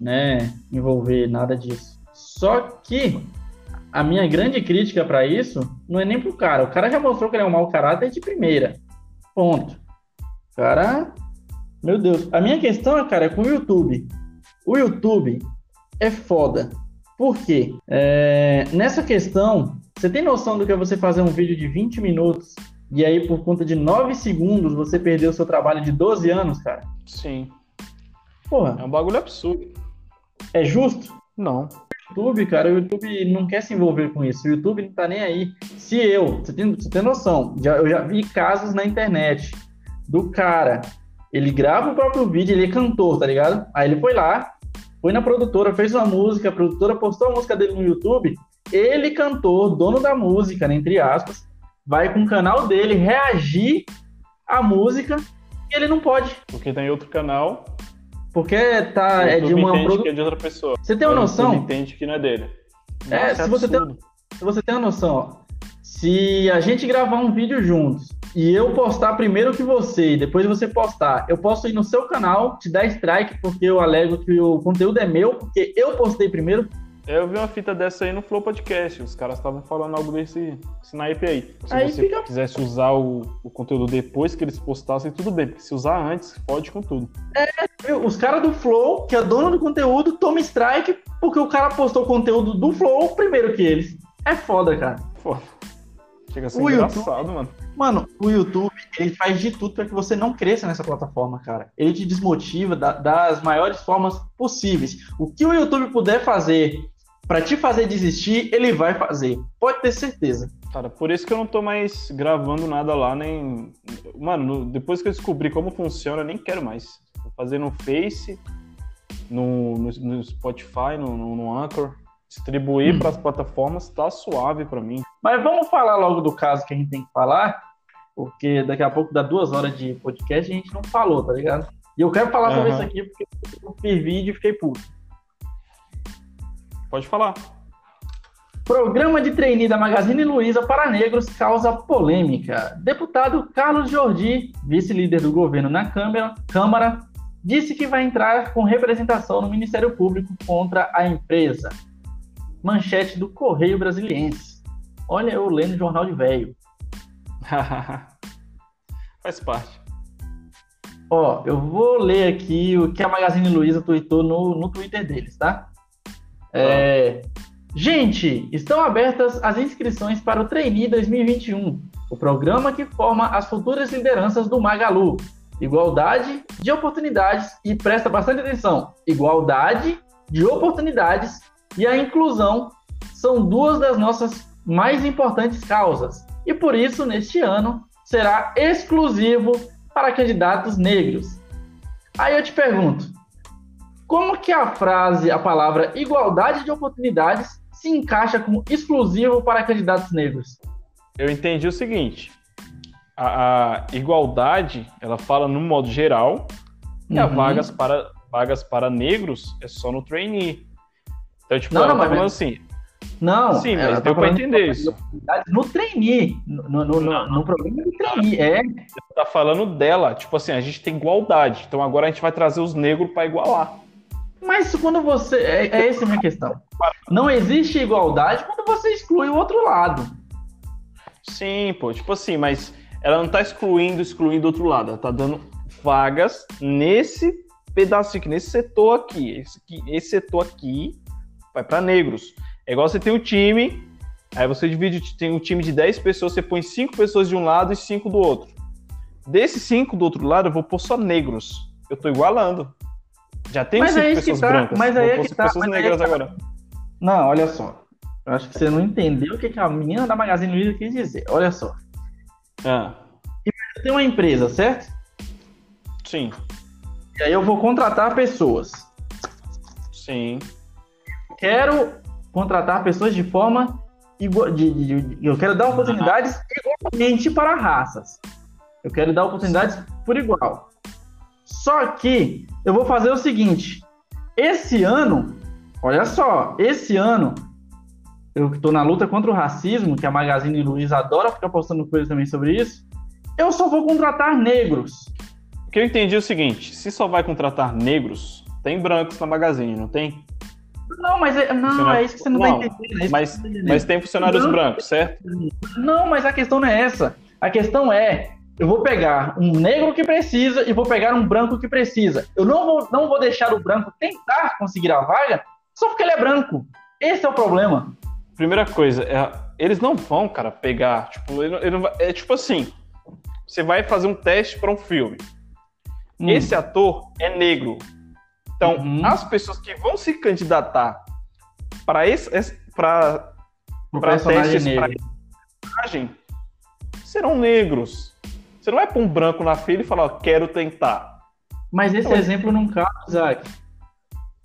né, envolver nada disso. Só que a minha grande crítica para isso não é nem pro cara. O cara já mostrou que ele é um mau caráter de primeira. Ponto. Cara, meu Deus. A minha questão, cara, é com o YouTube. O YouTube é foda. Por quê? É, nessa questão, você tem noção do que é você fazer um vídeo de 20 minutos e aí, por conta de 9 segundos, você perdeu o seu trabalho de 12 anos, cara? Sim. Porra. É um bagulho absurdo. É justo? Não. YouTube, cara, o YouTube não quer se envolver com isso. O YouTube não tá nem aí. Se eu, você tem, você tem noção, já, eu já vi casos na internet do cara, ele grava o próprio vídeo, ele é cantor, tá ligado? Aí ele foi lá, foi na produtora, fez uma música, a produtora postou a música dele no YouTube, ele, cantor, dono da música, né, entre aspas, vai com o canal dele reagir à música e ele não pode. Porque tem outro canal porque tá, é de uma produ... que é de outra pessoa. Você tem uma noção? entende que não é dele. É, Nossa, é se, você tem, se você tem uma noção, ó, se a gente gravar um vídeo juntos e eu postar primeiro que você e depois você postar, eu posso ir no seu canal, te dar strike porque eu alego que o conteúdo é meu, porque eu postei primeiro, eu vi uma fita dessa aí no Flow Podcast. Os caras estavam falando algo desse, naipe aí. Se aí você fica... quisesse usar o, o, conteúdo depois que eles postassem, tudo bem. Porque se usar antes, pode com tudo. É, os caras do Flow, que é dono do conteúdo, toma strike porque o cara postou o conteúdo do Flow primeiro que eles. É foda, cara. Foda. Chega a ser o engraçado, YouTube, mano. Mano, o YouTube, ele faz de tudo para que você não cresça nessa plataforma, cara. Ele te desmotiva da, das maiores formas possíveis. O que o YouTube puder fazer para te fazer desistir, ele vai fazer. Pode ter certeza. Cara, por isso que eu não tô mais gravando nada lá, nem. Mano, depois que eu descobri como funciona, eu nem quero mais. Vou fazer no Face, no, no, no Spotify, no, no, no Anchor. Distribuir hum. para as plataformas tá suave para mim. Mas vamos falar logo do caso que a gente tem que falar, porque daqui a pouco dá duas horas de podcast e a gente não falou, tá ligado? E eu quero falar uhum. sobre isso aqui porque eu fiz vídeo e fiquei puto. Pode falar. Programa de trainee da Magazine Luiza para negros causa polêmica. Deputado Carlos Jordi, vice-líder do governo na Câmara, Câmara, disse que vai entrar com representação no Ministério Público contra a empresa. Manchete do Correio Brasiliense. Olha eu lendo jornal de velho. Faz parte. Ó, eu vou ler aqui o que a Magazine Luiza tweetou no, no Twitter deles, tá? É... Gente, estão abertas as inscrições para o Trainee 2021, o programa que forma as futuras lideranças do Magalu. Igualdade de oportunidades e presta bastante atenção. Igualdade de oportunidades e a inclusão são duas das nossas mais importantes causas. E por isso, neste ano, será exclusivo para candidatos negros. Aí eu te pergunto, como que a frase, a palavra igualdade de oportunidades se encaixa como exclusivo para candidatos negros? Eu entendi o seguinte: a, a igualdade, ela fala no modo geral, uhum. e a vagas para vagas para negros é só no trainee. Então, tipo, não, não, tá falando assim. Não, sim, mas tá deu para entender isso. No trainee, no, no, no, no programa do trainee, é. Tá falando dela, tipo assim, a gente tem igualdade, então agora a gente vai trazer os negros para igualar. Mas quando você. É, é essa a minha questão. Não existe igualdade quando você exclui o outro lado. Sim, pô, tipo assim, mas ela não tá excluindo, excluindo o outro lado. Ela tá dando vagas nesse pedaço aqui, nesse setor aqui. Esse, esse setor aqui vai para negros. É igual você tem um time, aí você divide, tem um time de 10 pessoas, você põe 5 pessoas de um lado e 5 do outro. Desses 5 do outro lado, eu vou pôr só negros. Eu tô igualando. Já tem mas cinco é pessoas tá, brancas. Mas aí é que tá, pessoas negras é agora. Não, olha só. Eu acho que você não entendeu o que, que a menina da Magazine Luiza quis dizer. Olha só. Ah. Tem uma empresa, certo? Sim. E aí eu vou contratar pessoas. Sim. Quero contratar pessoas de forma igual. De, de, de, eu quero dar oportunidades igualmente para raças. Eu quero dar oportunidades por igual. Só que eu vou fazer o seguinte: esse ano, olha só, esse ano eu estou na luta contra o racismo, que a Magazine Luiza adora ficar postando coisas também sobre isso. Eu só vou contratar negros. O que eu entendi é o seguinte: se só vai contratar negros, tem brancos na Magazine, não tem? Não, mas é, não, é isso que você não, não tá entendendo. É mas, mas tem funcionários brancos, certo? Não, mas a questão não é essa. A questão é eu vou pegar um negro que precisa e vou pegar um branco que precisa. Eu não vou, não vou deixar o branco tentar conseguir a vaga só porque ele é branco. Esse é o problema. Primeira coisa, é, eles não vão, cara, pegar. Tipo, ele, ele vai, é tipo assim: você vai fazer um teste para um filme. Hum. Esse ator é negro. Então, uhum. as pessoas que vão se candidatar para esse, para para testes para personagem serão negros. Você não vai pôr um branco na fila e falar, quero tentar. Mas esse então, exemplo não cabe, Isaac.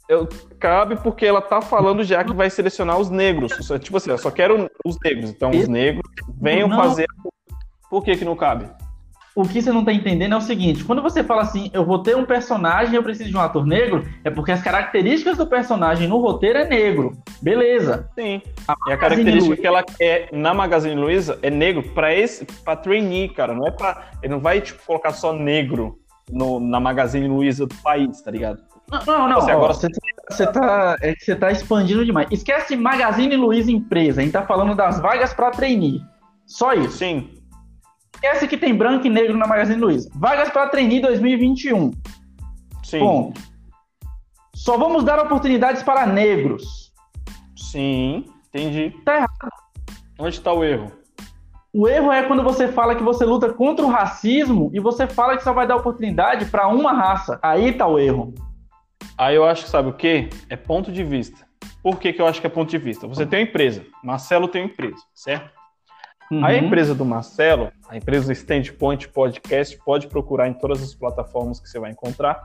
Eu, cabe porque ela tá falando já que vai selecionar os negros. Tipo assim, eu só quero os negros. Então, os negros venham não. fazer. Por que que não cabe? O que você não está entendendo é o seguinte: quando você fala assim, eu vou ter um personagem, eu preciso de um ator negro, é porque as características do personagem no roteiro é negro. Beleza. Sim. A e a característica Luiza... que ela quer na Magazine Luiza é negro para esse, para trainee, cara. Não é para, ele não vai tipo colocar só negro no, na Magazine Luiza do país, tá ligado? Não, não, não. Você, agora... você, você, tá, é que você tá expandindo demais. Esquece Magazine Luiza empresa. A gente tá falando das vagas para trainee. Só isso. Sim. Esquece que tem branco e negro na Magazine Luiza. Vagas para trainee 2021. Sim. Ponto. Só vamos dar oportunidades para negros. Sim, entendi. Tá errado. Onde está o erro? O erro é quando você fala que você luta contra o racismo e você fala que só vai dar oportunidade para uma raça. Aí tá o erro. Aí eu acho que sabe o quê? É ponto de vista. Por que, que eu acho que é ponto de vista? Você tem uma empresa, Marcelo tem uma empresa, certo? Uhum. A empresa do Marcelo, a empresa Standpoint Podcast, pode procurar em todas as plataformas que você vai encontrar.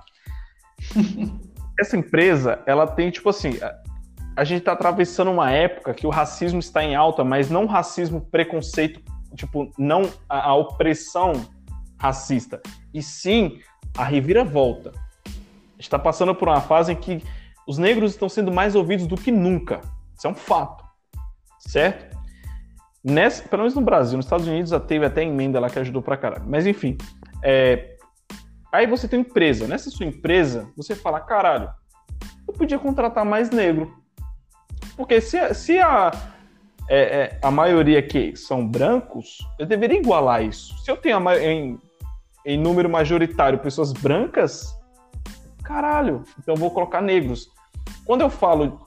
Essa empresa, ela tem, tipo assim, a gente está atravessando uma época que o racismo está em alta, mas não racismo preconceito, tipo, não a, a opressão racista, e sim a reviravolta. A gente está passando por uma fase em que os negros estão sendo mais ouvidos do que nunca. Isso é um fato, certo? Nessa, pelo menos no Brasil, nos Estados Unidos já teve até emenda lá que ajudou pra caralho. Mas enfim, é... aí você tem empresa. Nessa sua empresa, você fala, caralho, eu podia contratar mais negro. Porque se, se a, é, é, a maioria aqui são brancos, eu deveria igualar isso. Se eu tenho em, em número majoritário pessoas brancas, caralho, então eu vou colocar negros. Quando eu falo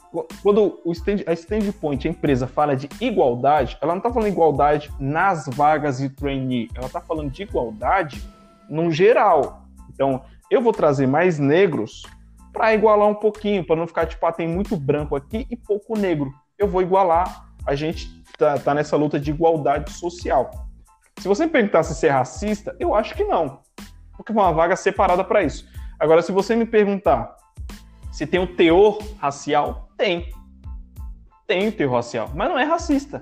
quando stand, a Standpoint, a empresa, fala de igualdade, ela não está falando de igualdade nas vagas de trainee, ela está falando de igualdade no geral. Então, eu vou trazer mais negros para igualar um pouquinho, para não ficar tipo, ah, tem muito branco aqui e pouco negro. Eu vou igualar. A gente tá, tá nessa luta de igualdade social. Se você me perguntar se é racista, eu acho que não, porque é uma vaga separada para isso. Agora, se você me perguntar se tem o teor racial, tem. Tem o teor racial, mas não é racista.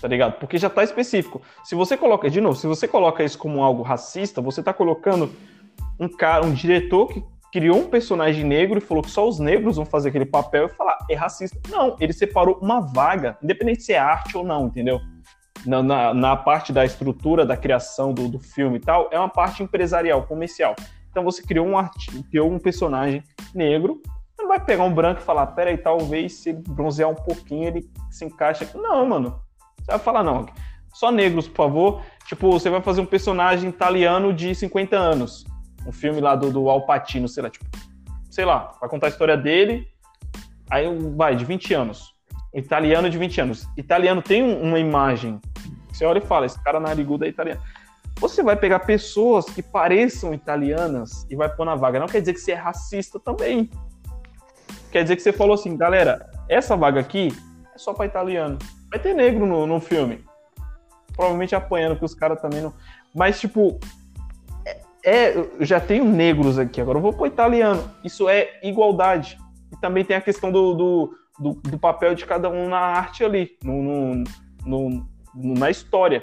Tá ligado? Porque já tá específico. Se você coloca, de novo, se você coloca isso como algo racista, você tá colocando um cara, um diretor que criou um personagem negro e falou que só os negros vão fazer aquele papel e falar, é racista. Não, ele separou uma vaga, independente se é arte ou não, entendeu? Na, na, na parte da estrutura, da criação do, do filme e tal, é uma parte empresarial, comercial. Então você criou um, criou um personagem negro, não vai pegar um branco e falar, peraí, talvez se ele bronzear um pouquinho ele se encaixa aqui. Não, mano. Você vai falar, não, só negros, por favor. Tipo, você vai fazer um personagem italiano de 50 anos. Um filme lá do, do Al Pacino, sei lá, tipo, sei lá, vai contar a história dele, aí vai, de 20 anos. Italiano de 20 anos. Italiano tem uma imagem. Você olha e fala, esse cara narigudo é italiano. Você vai pegar pessoas que pareçam italianas e vai pôr na vaga. Não quer dizer que você é racista também. Quer dizer que você falou assim, galera, essa vaga aqui é só para italiano. Vai ter negro no, no filme. Provavelmente apanhando, que os caras também não. Mas, tipo, é, é, eu já tenho negros aqui, agora eu vou pôr italiano. Isso é igualdade. E também tem a questão do, do, do, do papel de cada um na arte ali, no, no, no, na história.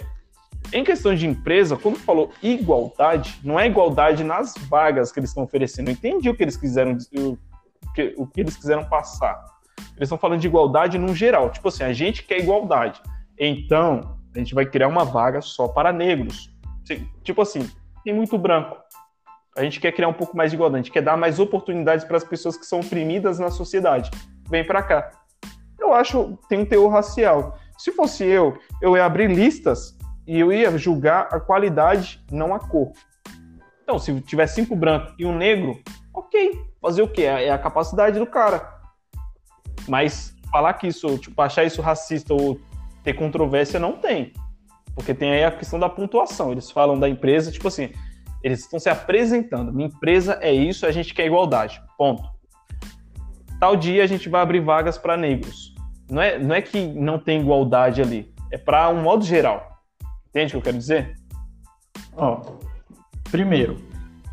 Em questão de empresa, quando falou igualdade, não é igualdade nas vagas que eles estão oferecendo. Eu entendi o que eles quiseram, que, o que eles quiseram passar. Eles estão falando de igualdade no geral. Tipo assim, a gente quer igualdade. Então, a gente vai criar uma vaga só para negros. Tipo assim, tem muito branco. A gente quer criar um pouco mais de igualdade. A gente quer dar mais oportunidades para as pessoas que são oprimidas na sociedade. Vem para cá. Eu acho tem um teor racial. Se fosse eu, eu ia abrir listas e eu ia julgar a qualidade, não a cor. Então, se tiver cinco brancos e um negro, ok. Fazer o quê? É, é a capacidade do cara. Mas falar que isso, tipo, achar isso racista ou ter controvérsia, não tem. Porque tem aí a questão da pontuação. Eles falam da empresa, tipo assim, eles estão se apresentando. Minha empresa é isso, a gente quer igualdade. Ponto. tal dia a gente vai abrir vagas para negros. Não é, não é que não tem igualdade ali, é para um modo geral. Entende o que eu quero dizer? Ó, primeiro,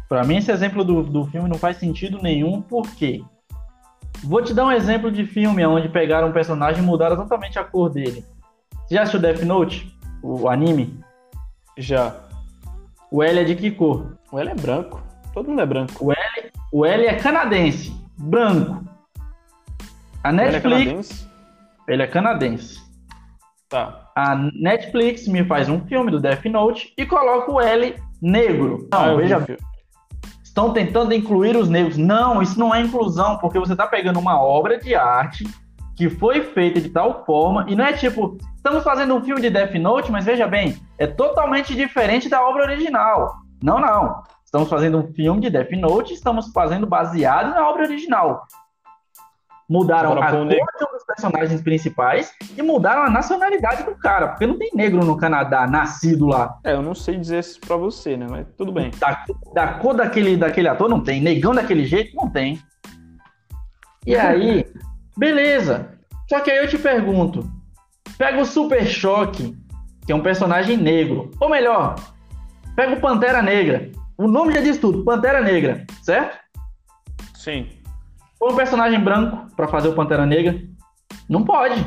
para mim esse exemplo do, do filme não faz sentido nenhum, porque vou te dar um exemplo de filme onde pegaram um personagem e mudaram totalmente a cor dele. Você já assistiu Death Note, o anime? Já. O L é de que cor? O L é branco. Todo mundo é branco. O L, o L é canadense, branco. A Netflix. Ele é canadense? Ele é canadense. Tá. A Netflix me faz um filme do Death Note e coloca o L negro. Não, ah, veja. Estão tentando incluir os negros. Não, isso não é inclusão, porque você está pegando uma obra de arte que foi feita de tal forma, e não é tipo, estamos fazendo um filme de Death Note, mas veja bem, é totalmente diferente da obra original. Não, não. Estamos fazendo um filme de Death Note, estamos fazendo baseado na obra original. Mudaram Agora, a cor de um dos personagens principais e mudaram a nacionalidade do cara, porque não tem negro no Canadá, nascido lá. É, eu não sei dizer isso pra você, né? Mas tudo bem. Da, da cor daquele, daquele ator não tem, negão daquele jeito não tem. E aí, beleza. Só que aí eu te pergunto: pega o Super Choque, que é um personagem negro, ou melhor, pega o Pantera Negra. O nome já diz tudo, Pantera Negra, certo? Sim. Ou um personagem branco para fazer o Pantera Negra? Não pode.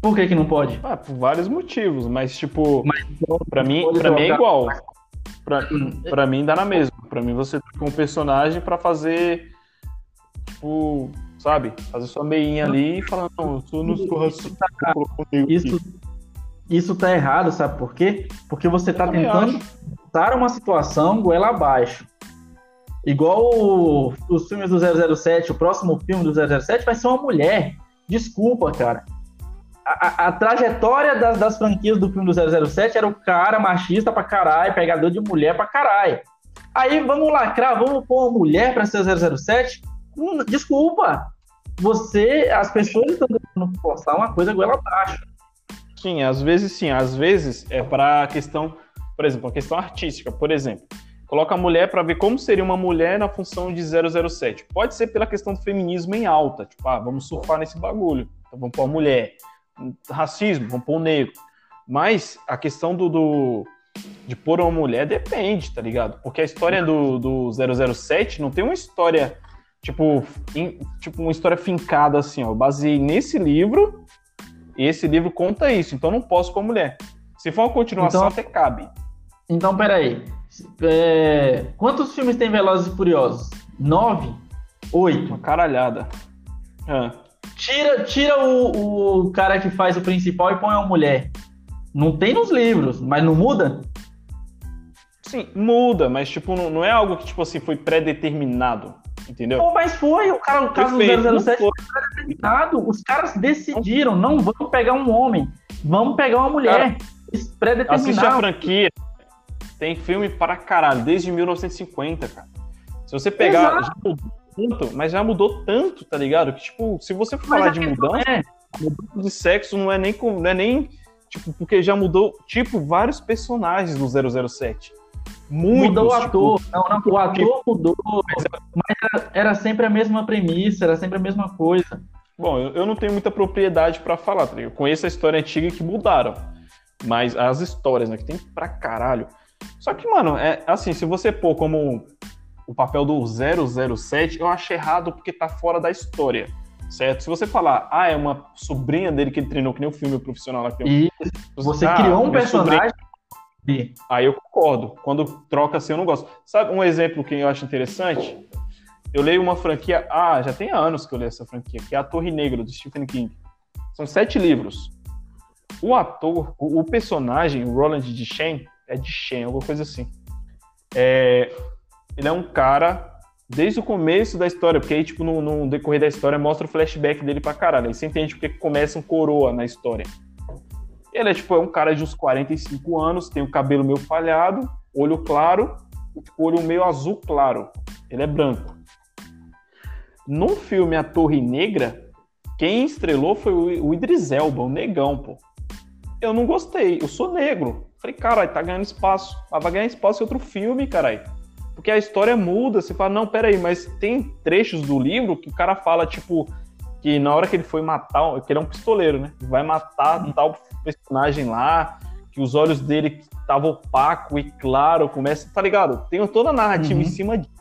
Por que, que não pode? Ah, por vários motivos, mas tipo, mas, pra mim, pra mim é igual. Pra, hum. pra mim dá na mesma. Pra mim você tem um personagem para fazer, tipo, sabe? Fazer sua meinha ali e falar, não, eu sou nos isso, tá, isso, isso tá errado, sabe por quê? Porque você tá tentando botar uma situação goela abaixo. Igual os filmes do 007, o próximo filme do 007 vai ser uma mulher. Desculpa, cara. A, a, a trajetória das, das, franquias do filme do 007 era o cara machista pra caralho, pegador de mulher pra caralho. Aí vamos lacrar, vamos pôr uma mulher pra ser 007? Hum, desculpa. Você, as pessoas estão tentando forçar uma coisa goela abaixo. Sim, às vezes sim, às vezes é para questão, por exemplo, a questão artística, por exemplo. Coloca a mulher para ver como seria uma mulher na função de 007. Pode ser pela questão do feminismo em alta, tipo, ah, vamos surfar nesse bagulho. Então vamos pôr a mulher. Racismo, vamos pôr o negro. Mas a questão do, do, de pôr uma mulher depende, tá ligado? Porque a história do, do 007 não tem uma história, tipo, in, tipo, uma história fincada assim, ó. Eu baseei nesse livro e esse livro conta isso, então não posso pôr mulher. Se for uma continuação, então, até cabe. Então, peraí. É... Quantos filmes tem Velozes e Furiosos? Nove? Oito? Uma caralhada. É. Tira, tira o, o cara que faz o principal e põe uma mulher. Não tem nos livros, mas não muda? Sim, muda, mas tipo, não, não é algo que tipo assim foi pré-determinado, entendeu? Pô, mas foi, o cara, o caso Perfeito, do 007 foi pré-determinado. Os caras decidiram, não vamos pegar um homem, vamos pegar uma mulher. Pré-determinado. Assiste a franquia, tem filme para caralho, desde 1950, cara. Se você pegar. Já mudou tanto, mas já mudou tanto, tá ligado? Que, tipo, se você for falar de mudança, é. mudança de sexo não é nem. Não é nem tipo, porque já mudou, tipo, vários personagens do 007. Muitos, mudou o tipo, ator. Não, não, o ator tipo, mudou. Mas era, era, sempre a mesma premissa, era sempre a mesma coisa. Bom, eu, eu não tenho muita propriedade para falar, tá ligado? Eu conheço a história antiga que mudaram. Mas as histórias, né, que tem pra caralho. Só que, mano, é assim, se você pôr como o papel do 007, eu acho errado porque tá fora da história, certo? Se você falar, ah, é uma sobrinha dele que ele treinou, que nem o filme profissional lá que eu... E você ah, criou um personagem... Sobrinha. Aí eu concordo. Quando troca assim, eu não gosto. Sabe um exemplo que eu acho interessante? Eu leio uma franquia... Ah, já tem anos que eu leio essa franquia, que é A Torre Negra, do Stephen King. São sete livros. O ator, o, o personagem, o Roland de Shen, é de Shen, alguma coisa assim. É, ele é um cara desde o começo da história, porque aí, tipo, no, no, decorrer da história mostra o flashback dele pra caralho. Aí você entende porque começa um coroa na história. Ele é, tipo, é um cara de uns 45 anos, tem o cabelo meio falhado, olho claro, olho meio azul claro. Ele é branco. No filme A Torre Negra, quem estrelou foi o Idris Elba, o negão, pô. Eu não gostei, eu sou negro. Falei, caralho, tá ganhando espaço. Mas vai ganhar espaço em outro filme, caralho. Porque a história muda. Você fala, não, peraí, mas tem trechos do livro que o cara fala, tipo, que na hora que ele foi matar, que ele é um pistoleiro, né? Vai matar uhum. tal personagem lá, que os olhos dele estavam opaco e claro, começa, tá ligado? Tem toda a narrativa uhum. em cima disso.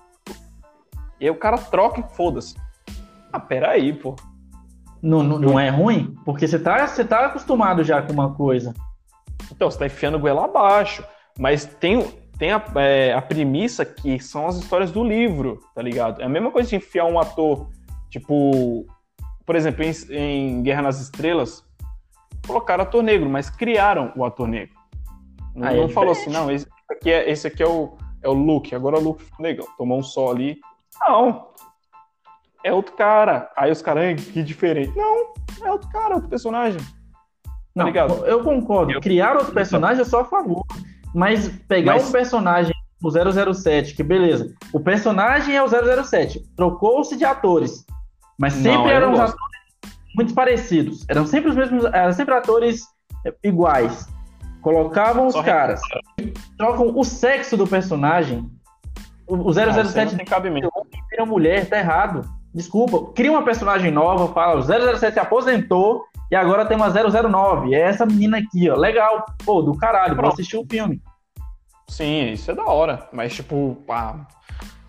E aí o cara troca e foda-se. Ah, peraí, pô. Não, não, não é ruim? Porque você tá, você tá acostumado já com uma coisa. Então, você tá enfiando goela abaixo. Mas tem, tem a, é, a premissa que são as histórias do livro, tá ligado? É a mesma coisa de enfiar um ator, tipo, por exemplo, em, em Guerra nas Estrelas, colocaram ator negro, mas criaram o ator negro. Não, não é falou assim, não, esse aqui é, esse aqui é o, é o Luke, agora o Luke ficou legal, tomou um sol ali. Não, é outro cara. Aí os caras, que diferente. Não, é outro cara, outro personagem. Não, eu concordo. Eu... Criar outro personagem é só a favor. Mas pegar Mas... um personagem o 007, que beleza. O personagem é o 007. Trocou-se de atores. Mas sempre não, eram os atores muito parecidos. Eram sempre os mesmos. Eram sempre atores é, iguais. Colocavam Só os caras. Trocam o sexo do personagem. O 007 ah, não tem cabimento. Vira mulher, tá errado. Desculpa. Cria uma personagem nova, fala, o 007 se aposentou e agora tem uma 009. É essa menina aqui, ó. Legal. Pô, do caralho, Pronto. vou assistir o filme. Sim, isso é da hora. Mas, tipo, pá,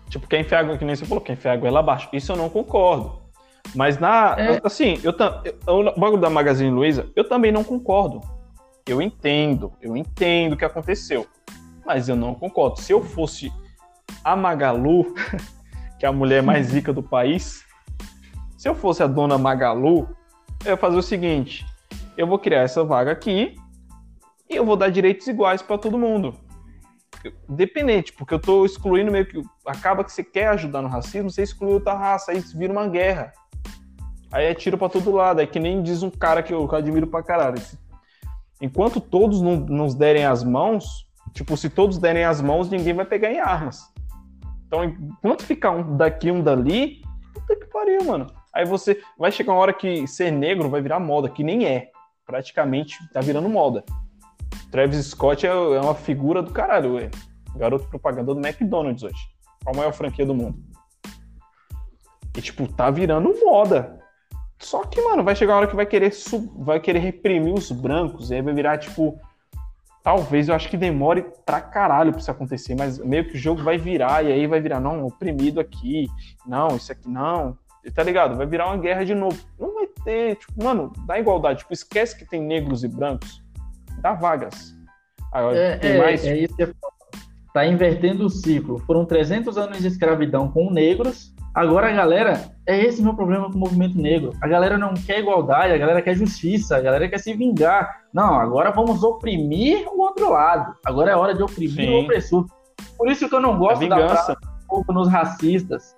tipo, quem enfiar água, que nem você falou, quem enfiar água é lá abaixo. Isso eu não concordo. Mas na. É. Assim, eu, eu, o bagulho da Magazine Luiza, eu também não concordo. Eu entendo, eu entendo o que aconteceu. Mas eu não concordo. Se eu fosse a Magalu, que é a mulher mais rica do país, se eu fosse a dona Magalu, eu ia fazer o seguinte: eu vou criar essa vaga aqui e eu vou dar direitos iguais para todo mundo. Dependente, porque eu tô excluindo meio que. Acaba que você quer ajudar no racismo, você exclui outra raça, aí vira uma guerra. Aí é tiro para todo lado, é que nem diz um cara que eu, admiro pra caralho. Enquanto todos não nos derem as mãos, tipo, se todos derem as mãos, ninguém vai pegar em armas. Então, enquanto ficar um daqui, um dali, puta que pariu, mano. Aí você vai chegar uma hora que ser negro vai virar moda, que nem é. Praticamente tá virando moda. Travis Scott é, é uma figura do caralho, ué. garoto propaganda do McDonald's hoje. Qual a maior franquia do mundo? E, tipo, tá virando moda. Só que, mano, vai chegar uma hora que vai querer, sub... vai querer reprimir os brancos, e aí vai virar, tipo. Talvez eu acho que demore pra caralho pra isso acontecer, mas meio que o jogo vai virar, e aí vai virar, não, oprimido aqui, não, isso aqui não, tá ligado? Vai virar uma guerra de novo. Não vai ter, tipo, mano, dá igualdade, tipo, esquece que tem negros e brancos, dá vagas. Agora, é, tem é, mais... é isso que é... tá invertendo o ciclo. Foram 300 anos de escravidão com negros, Agora a galera, é esse meu problema com o movimento negro. A galera não quer igualdade, a galera quer justiça, a galera quer se vingar. Não, agora vamos oprimir o outro lado. Agora é hora de oprimir Sim. o opressor. Por isso que eu não gosto da fogo nos racistas.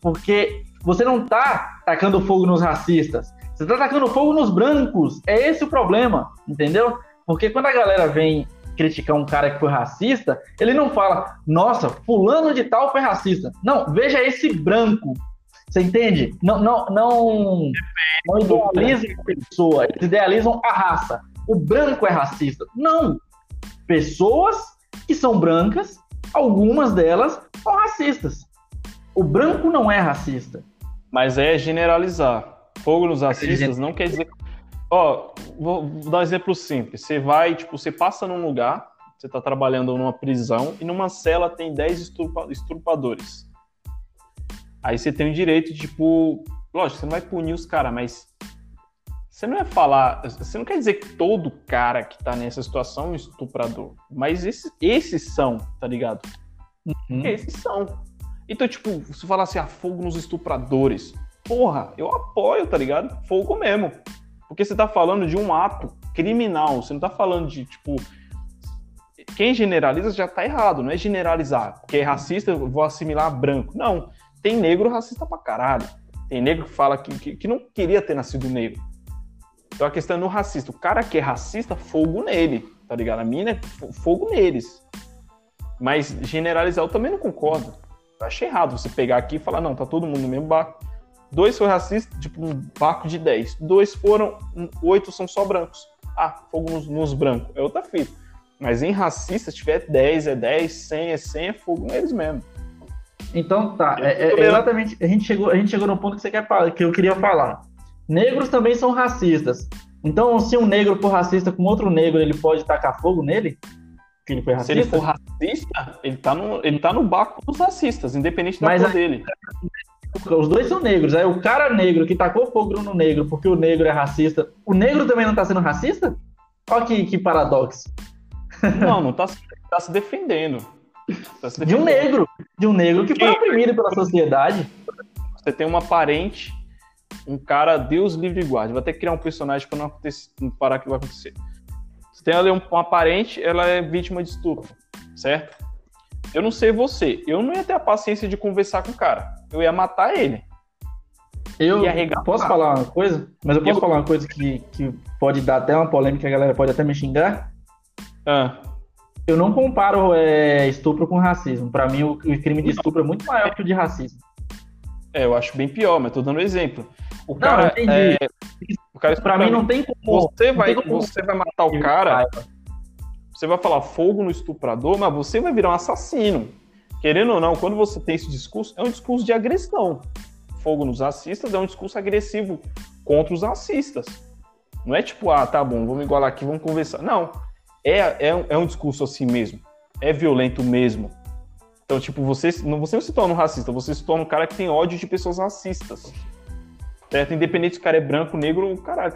Porque você não tá tacando fogo nos racistas. Você tá tacando fogo nos brancos. É esse o problema, entendeu? Porque quando a galera vem criticar um cara que foi racista, ele não fala, nossa, fulano de tal foi racista. Não, veja esse branco. Você entende? Não, não, não, não idealizam a pessoa, eles idealizam a raça. O branco é racista. Não. Pessoas que são brancas, algumas delas são racistas. O branco não é racista. Mas é generalizar. Fogo nos racistas não quer dizer Ó, vou, vou dar um exemplo simples. Você vai, tipo, você passa num lugar, você tá trabalhando numa prisão e numa cela tem 10 estrupa, estrupadores. Aí você tem o direito, tipo, lógico, você não vai punir os caras, mas você não é falar, você não quer dizer que todo cara que tá nessa situação é um estuprador, mas esses, esses são, tá ligado? Uhum. Esses são. Então, tipo, se falar assim, ah, fogo nos estupradores, porra, eu apoio, tá ligado? Fogo mesmo. Porque você está falando de um ato criminal, você não está falando de, tipo. Quem generaliza já está errado, não é generalizar. Porque é racista, eu vou assimilar branco. Não. Tem negro racista pra caralho. Tem negro que fala que, que, que não queria ter nascido negro. Então a questão é no racista. O cara que é racista, fogo nele, tá ligado? A mina é fogo neles. Mas generalizar eu também não concordo. Eu achei errado você pegar aqui e falar, não, tá todo mundo no mesmo barco. Dois foram racistas, tipo um barco de 10. Dois foram, oito são só brancos. Ah, fogo nos, nos brancos. É outra fita. Mas em racista, se tiver 10 é 10, 100 é 100, é fogo neles mesmo. Então tá, é, é, exatamente, a gente, chegou, a gente chegou no ponto que você quer falar, que eu queria falar. negros também são racistas. Então, se um negro for racista com outro negro, ele pode tacar fogo nele? Que ele foi racista? Se ele for racista, ele tá no, ele tá no barco dos racistas, independente da Mas cor dele. Os dois são negros. Aí o cara negro que tacou fogo no negro porque o negro é racista, o negro também não tá sendo racista? Olha que, que paradoxo. Não, não tá, tá se defendendo. Tá se defendendo. De um negro. De um negro que foi oprimido pela sociedade. Você tem uma parente, um cara, Deus livre e guarde. Vai ter que criar um personagem para não, acontecer, parar que vai acontecer. Tem ali uma parente, ela é vítima de estupro, certo? Eu não sei você, eu não ia ter a paciência de conversar com o cara. Eu ia matar ele. Eu posso falar uma coisa? Mas eu posso eu... falar uma coisa que, que pode dar até uma polêmica, a galera pode até me xingar? Ah. Eu não comparo é, estupro com racismo. Para mim, o, o, crime de estupro é muito maior que o de racismo. É, eu acho bem pior, mas tô dando um exemplo. O cara, não, é, cara para mim não tem como. Você vai, como... você vai matar o cara. Você vai falar fogo no estuprador, mas você vai virar um assassino. Querendo ou não, quando você tem esse discurso, é um discurso de agressão. Fogo nos racistas é um discurso agressivo contra os racistas. Não é tipo, ah, tá bom, vamos igualar aqui, vamos conversar. Não. É, é, é um discurso assim mesmo. É violento mesmo. Então, tipo, você você não se torna um racista, você se torna um cara que tem ódio de pessoas racistas. Certo? Independente se o cara é branco, negro, caralho.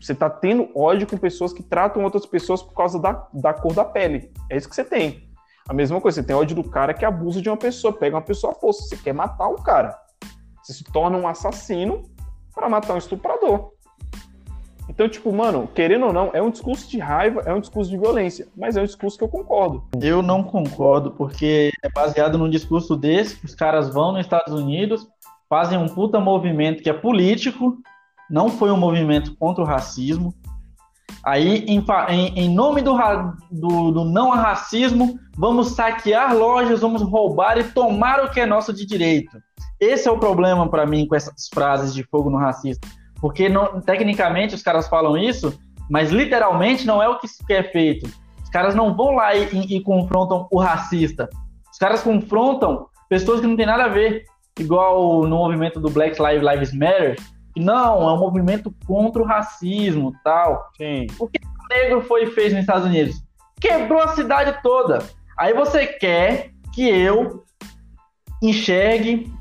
Você tá tendo ódio com pessoas que tratam outras pessoas por causa da, da cor da pele. É isso que você tem. A mesma coisa, você tem ódio do cara que abusa de uma pessoa, pega uma pessoa à força. Você quer matar o cara. Você se torna um assassino para matar um estuprador. Então, tipo, mano, querendo ou não, é um discurso de raiva, é um discurso de violência, mas é um discurso que eu concordo. Eu não concordo, porque é baseado num discurso desse, os caras vão nos Estados Unidos, fazem um puta movimento que é político, não foi um movimento contra o racismo. Aí, em, em, nome do, do, do não racismo, vamos saquear lojas, vamos roubar e tomar o que é nosso de direito. Esse é o problema para mim com essas frases de fogo no racismo porque não, tecnicamente os caras falam isso, mas literalmente não é o que é feito. Os caras não vão lá e, e, e confrontam o racista. Os caras confrontam pessoas que não tem nada a ver. Igual no movimento do Black Lives, Matter, não, é um movimento contra o racismo tal. Sim. O que o negro foi fez nos Estados Unidos? Quebrou a cidade toda. Aí você quer que eu enxergue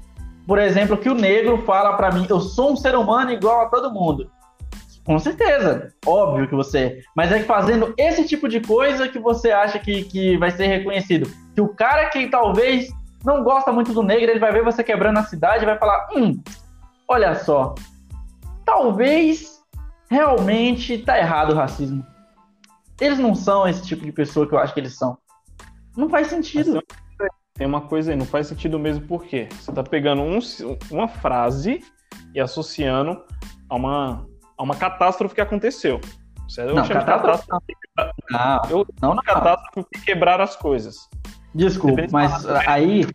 por exemplo, que o negro fala para mim, eu sou um ser humano igual a todo mundo. Com certeza, óbvio que você. Mas é fazendo esse tipo de coisa que você acha que, que vai ser reconhecido. Que o cara que talvez não gosta muito do negro, ele vai ver você quebrando a cidade e vai falar: hum, olha só, talvez realmente tá errado o racismo. Eles não são esse tipo de pessoa que eu acho que eles são. Não faz sentido tem uma coisa aí, não faz sentido mesmo porque você está pegando um, uma frase e associando a uma, a uma catástrofe que aconteceu. Eu não, catástrofe... catástrofe... Não, eu não, não. catástrofe quebrar as coisas. Desculpa, mas aí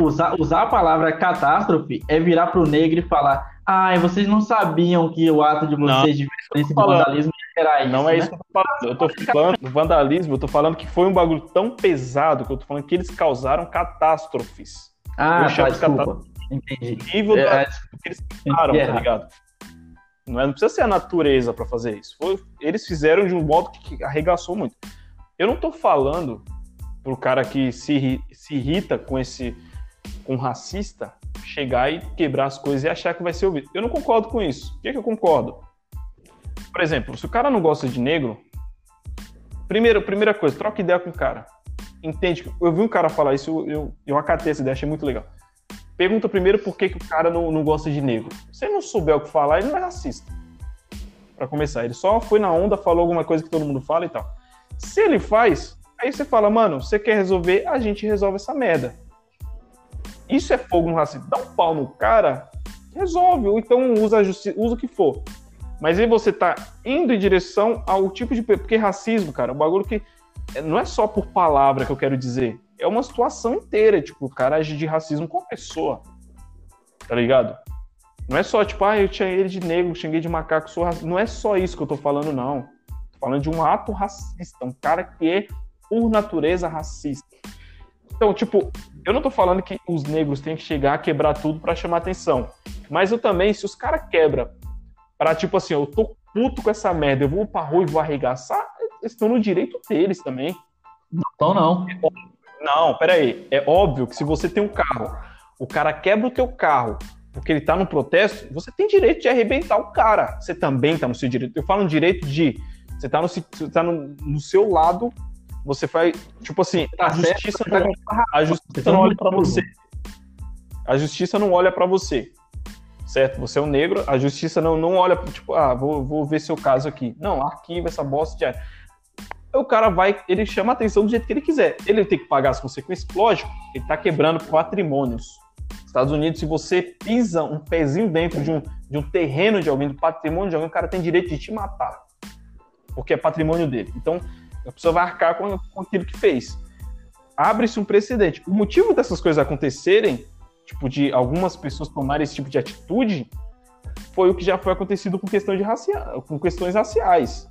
usar, usar a palavra catástrofe é virar pro negro e falar: ai, vocês não sabiam que o ato de vocês de violência e vandalismo era isso. Não é né? isso que eu tô falando. Eu tô falando do vandalismo, eu tô falando que foi um bagulho tão pesado que eu tô falando que eles causaram catástrofes. Ah, eu tá, desculpa. Entendi. Nível é, da, é, que eles causaram, tá ligado? Não, é, não precisa ser a natureza para fazer isso. Foi, eles fizeram de um modo que arregaçou muito. Eu não tô falando pro cara que se, se irrita com esse com racista chegar e quebrar as coisas e achar que vai ser ouvido. Eu não concordo com isso. Por que, que eu concordo? Por exemplo, se o cara não gosta de negro, primeiro, primeira coisa, troca ideia com o cara. Entende? Eu vi um cara falar isso, eu, eu, eu acatei essa ideia, achei muito legal. Pergunta primeiro por que, que o cara não, não gosta de negro. Se ele não souber o que falar, ele não é racista. Para começar, ele só foi na onda, falou alguma coisa que todo mundo fala e tal. Se ele faz, aí você fala, mano, você quer resolver, a gente resolve essa merda. Isso é fogo no racismo. Dá um pau no cara, resolve. Ou então usa, usa o que for. Mas aí você tá indo em direção ao tipo de. Porque racismo, cara, é um bagulho que não é só por palavra que eu quero dizer. É uma situação inteira. Tipo, o cara age de racismo com a pessoa. Tá ligado? Não é só, tipo, ah, eu tinha ele de negro, xinguei de macaco, sou racista. Não é só isso que eu tô falando, não. Tô falando de um ato racista. Um cara que é, por natureza, racista. Então, tipo, eu não tô falando que os negros têm que chegar a quebrar tudo para chamar atenção. Mas eu também, se os caras quebram Pra, tipo assim, eu tô puto com essa merda, eu vou pra rua e vou arregaçar, eles estão no direito deles também. Então não. Não, peraí. É óbvio que se você tem um carro, o cara quebra o teu carro porque ele tá no protesto, você tem direito de arrebentar o cara. Você também tá no seu direito. Eu falo no direito de. Você tá no, tá no, no seu lado, você faz. Tipo assim, a justiça, não, a justiça não olha pra você. A justiça não olha para você. Certo? Você é um negro, a justiça não, não olha, tipo, ah, vou, vou ver seu caso aqui. Não, arquiva essa bosta de o cara vai, ele chama a atenção do jeito que ele quiser. Ele tem que pagar as consequências, lógico, ele tá quebrando patrimônios. Estados Unidos, se você pisa um pezinho dentro de um, de um terreno de alguém, do patrimônio de alguém, o cara tem direito de te matar. Porque é patrimônio dele. Então, a pessoa vai arcar com, com aquilo que fez. Abre-se um precedente. O motivo dessas coisas acontecerem, tipo, de algumas pessoas tomarem esse tipo de atitude, foi o que já foi acontecido com, questão de racia... com questões raciais.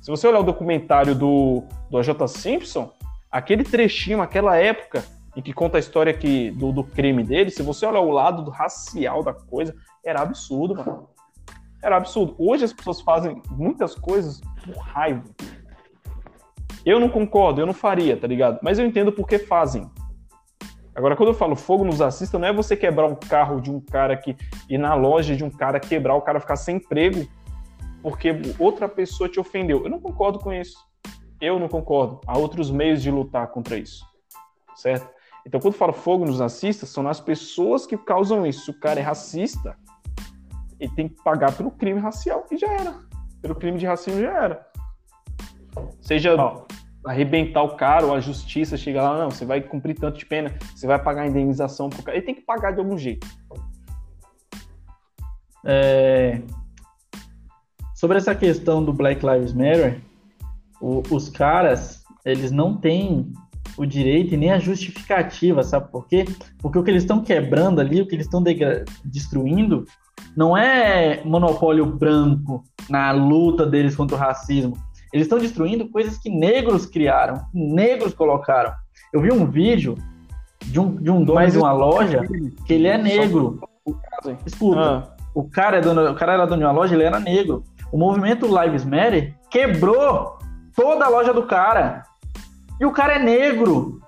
Se você olhar o documentário do, do AJ Simpson, aquele trechinho, aquela época, em que conta a história que, do, do crime dele, se você olhar o lado do racial da coisa, era absurdo, mano. Era absurdo. Hoje as pessoas fazem muitas coisas por raiva. Eu não concordo, eu não faria, tá ligado? Mas eu entendo por que fazem. Agora, quando eu falo fogo nos assista, não é você quebrar um carro de um cara que. ir na loja de um cara, quebrar o cara ficar sem emprego porque outra pessoa te ofendeu. Eu não concordo com isso. Eu não concordo. Há outros meios de lutar contra isso. Certo? Então, quando eu falo fogo nos racistas, são as pessoas que causam isso. Se o cara é racista, ele tem que pagar pelo crime racial e já era. Pelo crime de racismo já era. Seja arrebentar o cara ou a justiça chega lá, não, você vai cumprir tanto de pena, você vai pagar a indenização pro cara. Ele tem que pagar de algum jeito. É, Sobre essa questão do Black Lives Matter, o, os caras, eles não têm o direito e nem a justificativa, sabe por quê? Porque o que eles estão quebrando ali, o que eles estão destruindo, não é monopólio branco na luta deles contra o racismo. Eles estão destruindo coisas que negros criaram, que negros colocaram. Eu vi um vídeo de um, de um dono Mas de uma loja que ele é negro. Escuta, ah. o, cara é dono, o cara era dono de uma loja, ele era negro. O movimento Lives Matter quebrou toda a loja do cara. E o cara é negro.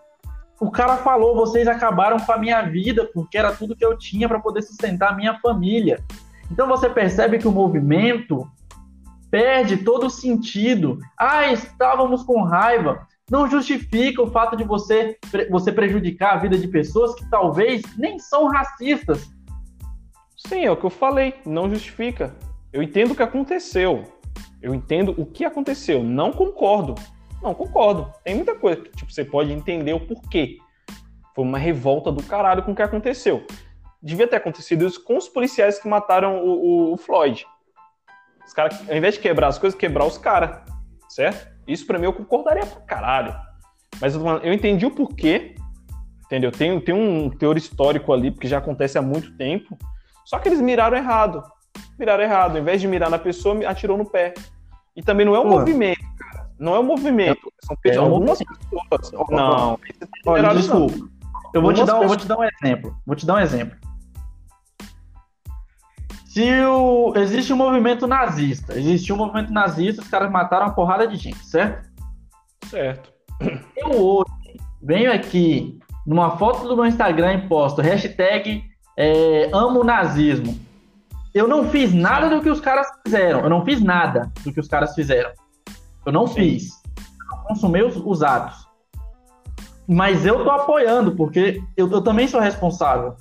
O cara falou: vocês acabaram com a minha vida, porque era tudo que eu tinha para poder sustentar a minha família. Então você percebe que o movimento perde todo o sentido. Ah, estávamos com raiva. Não justifica o fato de você, você prejudicar a vida de pessoas que talvez nem são racistas. Sim, é o que eu falei. Não justifica. Eu entendo o que aconteceu. Eu entendo o que aconteceu. Não concordo. Não concordo. Tem muita coisa que tipo, você pode entender o porquê. Foi uma revolta do caralho com o que aconteceu. Devia ter acontecido isso com os policiais que mataram o, o, o Floyd. Os caras, ao invés de quebrar as coisas, quebrar os caras. Certo? Isso pra mim eu concordaria pra caralho. Mas eu, eu entendi o porquê. Entendeu? Tem, tem um teor histórico ali, porque já acontece há muito tempo. Só que eles miraram errado miraram errado. Ao invés de mirar na pessoa, atirou no pé. E também não é um Pô. movimento, cara. Não é um movimento. São é algumas pessoas. Não. Olha, desculpa. Eu vou te, dar, eu vou te dar um exemplo. Vou te dar um exemplo. Se o, existe um movimento nazista, existe um movimento nazista, os caras mataram uma porrada de gente, certo? Certo. Eu hoje venho aqui numa foto do meu Instagram e posto hashtag é, amo nazismo. Eu não fiz nada do que os caras fizeram. Eu não fiz nada do que os caras fizeram. Eu não Sim. fiz. Eu consumi os, os, atos. Mas eu tô apoiando, porque eu, eu também sou responsável.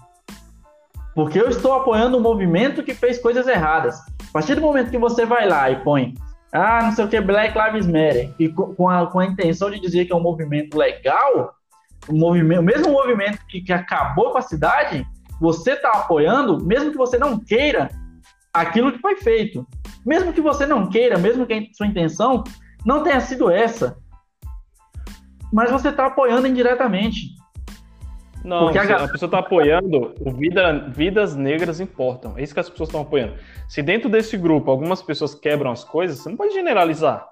Porque eu estou apoiando um movimento que fez coisas erradas. A partir do momento que você vai lá e põe, ah, não sei o que, Black Lives Matter, e com a, com a intenção de dizer que é um movimento legal, um movimento, o mesmo movimento que, que acabou com a cidade, você está apoiando, mesmo que você não queira, aquilo que foi feito. Mesmo que você não queira, mesmo que a sua intenção não tenha sido essa, mas você está apoiando indiretamente. Não, a, a, pessoa está apoiando, o vida, vidas negras importam. É isso que as pessoas estão apoiando. Se dentro desse grupo algumas pessoas quebram as coisas, você não pode generalizar.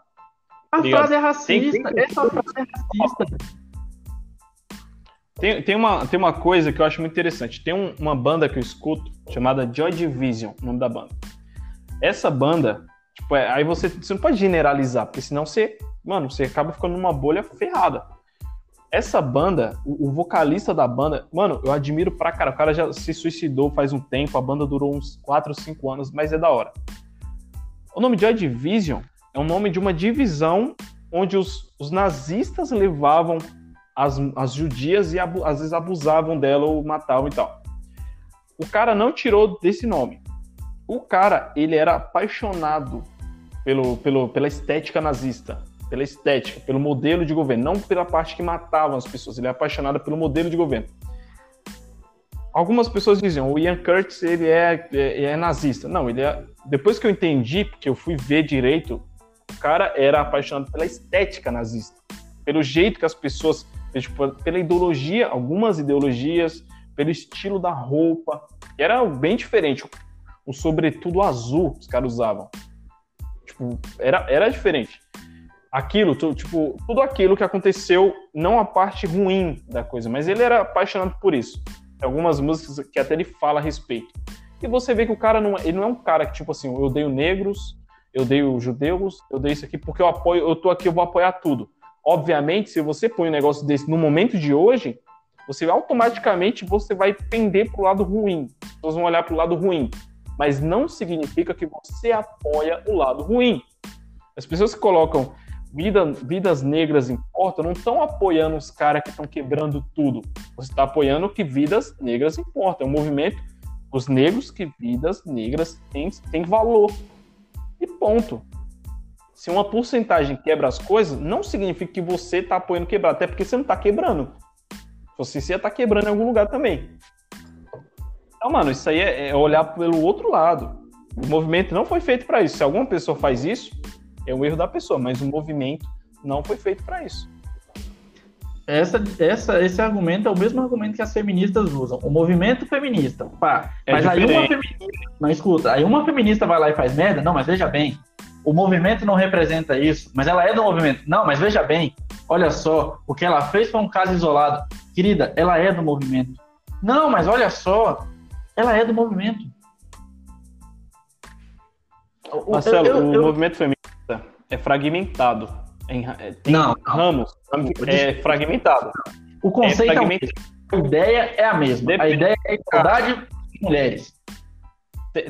A tá frase é racista. Tem, tem... Essa frase é racista. Tem, tem, uma, tem uma coisa que eu acho muito interessante. Tem um, uma banda que eu escuto chamada Joy Division, o nome da banda. essa banda, tipo, é, aí você, você não pode generalizar, porque senão você, mano, você acaba ficando numa bolha ferrada. Essa banda, o, vocalista da banda, mano, eu admiro pra cara. O cara já se suicidou faz um tempo, a banda durou uns 4 ou 5 anos, mas é da hora. O nome Joy Division é o nome de uma divisão onde os, os nazistas levavam as, as judias e abu, às vezes abusavam dela ou matavam e tal. O cara não tirou desse nome. O cara, ele era apaixonado pelo, pelo, pela estética nazista, pela estética, pelo modelo de governo, não pela parte que matavam as pessoas. Ele é apaixonado pelo modelo de governo. Algumas pessoas diziam, o Ian Curtis ele é, é, é nazista. Não, ele é. Depois que eu entendi, porque eu fui ver direito, o cara era apaixonado pela estética nazista, pelo jeito que as pessoas, tipo, pela ideologia, algumas ideologias, pelo estilo da roupa, era bem diferente. O sobretudo azul os caras usavam. Tipo, era, era diferente. Aquilo, tipo, tudo aquilo que aconteceu, não a parte ruim da coisa, mas ele era apaixonado por isso. Tem algumas músicas que até ele fala a respeito. E você vê que o cara não, é, ele não é um cara que, tipo assim, eu odeio negros, eu odeio judeus, eu odeio isso aqui porque eu apoio, eu tô aqui, eu vou apoiar tudo. Obviamente, se você põe um negócio desse no momento de hoje, você automaticamente você vai pender para o lado ruim. As pessoas vão olhar para o lado ruim. Mas não significa que você apoia o lado ruim. As pessoas que colocam vida, vidas negras importam não estão apoiando os caras que estão quebrando tudo. Você está apoiando que vidas negras importam. É um movimento os negros que vidas negras têm, têm valor. E ponto. Se uma porcentagem quebra as coisas, não significa que você está apoiando quebrar, até porque você não está quebrando. Você ia estar tá quebrando em algum lugar também. Então, mano, isso aí é, é olhar pelo outro lado. O movimento não foi feito para isso. Se alguma pessoa faz isso, é um erro da pessoa, mas o movimento não foi feito para isso. Essa, essa, esse argumento é o mesmo argumento que as feministas usam. O movimento feminista. Pá, é mas diferente. aí uma feminista. Não, escuta, aí uma feminista vai lá e faz merda. Não, mas veja bem. O movimento não representa isso, mas ela é do movimento. Não, mas veja bem. Olha só, o que ela fez foi um caso isolado. Querida, ela é do movimento. Não, mas olha só, ela é do movimento. Marcelo, eu, eu, o eu... movimento feminista é fragmentado. É, tem não, ramos, é fragmentado. O conceito é, fragmentado. é a ideia é a mesma. Depende. A ideia é igualdade de mulheres.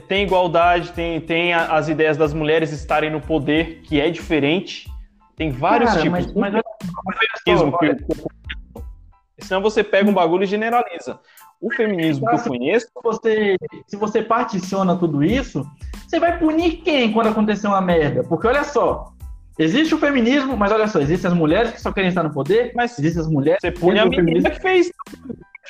Tem igualdade, tem, tem as ideias das mulheres estarem no poder, que é diferente. Tem vários Cara, tipos. Mas, mas, feminismo, olha, senão você pega um bagulho e generaliza. O feminismo que eu conheço. Se você, se você particiona tudo isso, você vai punir quem quando acontecer uma merda? Porque olha só, existe o feminismo, mas olha só, existem as mulheres que só querem estar no poder, mas existem as mulheres. Você pune a menina que fez.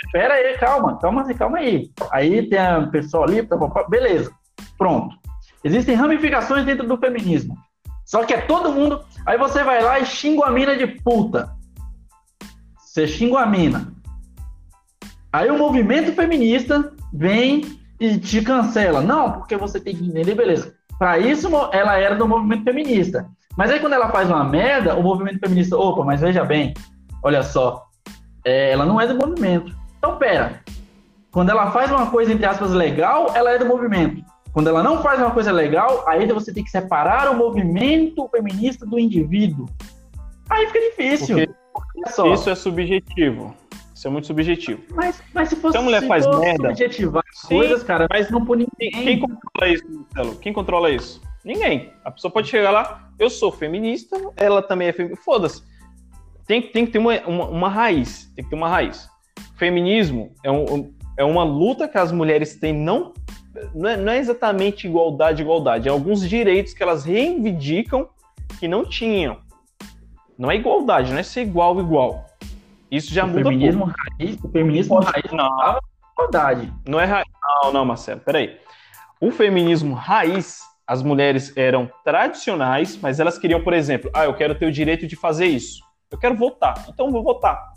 Espera aí, calma, calma aí, calma aí. Aí tem a pessoa ali, tá, beleza, pronto. Existem ramificações dentro do feminismo. Só que é todo mundo. Aí você vai lá e xinga a mina de puta. Você xinga a mina. Aí o movimento feminista vem e te cancela. Não, porque você tem que entender, beleza. Para isso, ela era do movimento feminista. Mas aí quando ela faz uma merda, o movimento feminista, opa, mas veja bem, olha só, é, ela não é do movimento. Então, pera. Quando ela faz uma coisa, entre aspas, legal, ela é do movimento. Quando ela não faz uma coisa legal, aí você tem que separar o movimento feminista do indivíduo. Aí fica difícil. Isso é subjetivo. Isso é muito subjetivo. Mas, mas se fosse se a mulher faz merda, subjetivar sim, coisas, cara, mas não por ninguém. Quem controla isso, Marcelo? Quem controla isso? Ninguém. A pessoa pode chegar lá, eu sou feminista, ela também é feminista. Foda-se. Tem, tem que ter uma, uma, uma, raiz. Tem que ter uma raiz. Feminismo é, um, é uma luta que as mulheres têm não não é, não é exatamente igualdade, igualdade. É alguns direitos que elas reivindicam que não tinham. Não é igualdade, não é ser igual, igual. Isso já o muda feminismo raiz, O feminismo raiz não é igualdade. Não é raiz. Não, não, Marcelo, peraí. O feminismo raiz, as mulheres eram tradicionais, mas elas queriam, por exemplo, ah, eu quero ter o direito de fazer isso. Eu quero votar, então vou votar.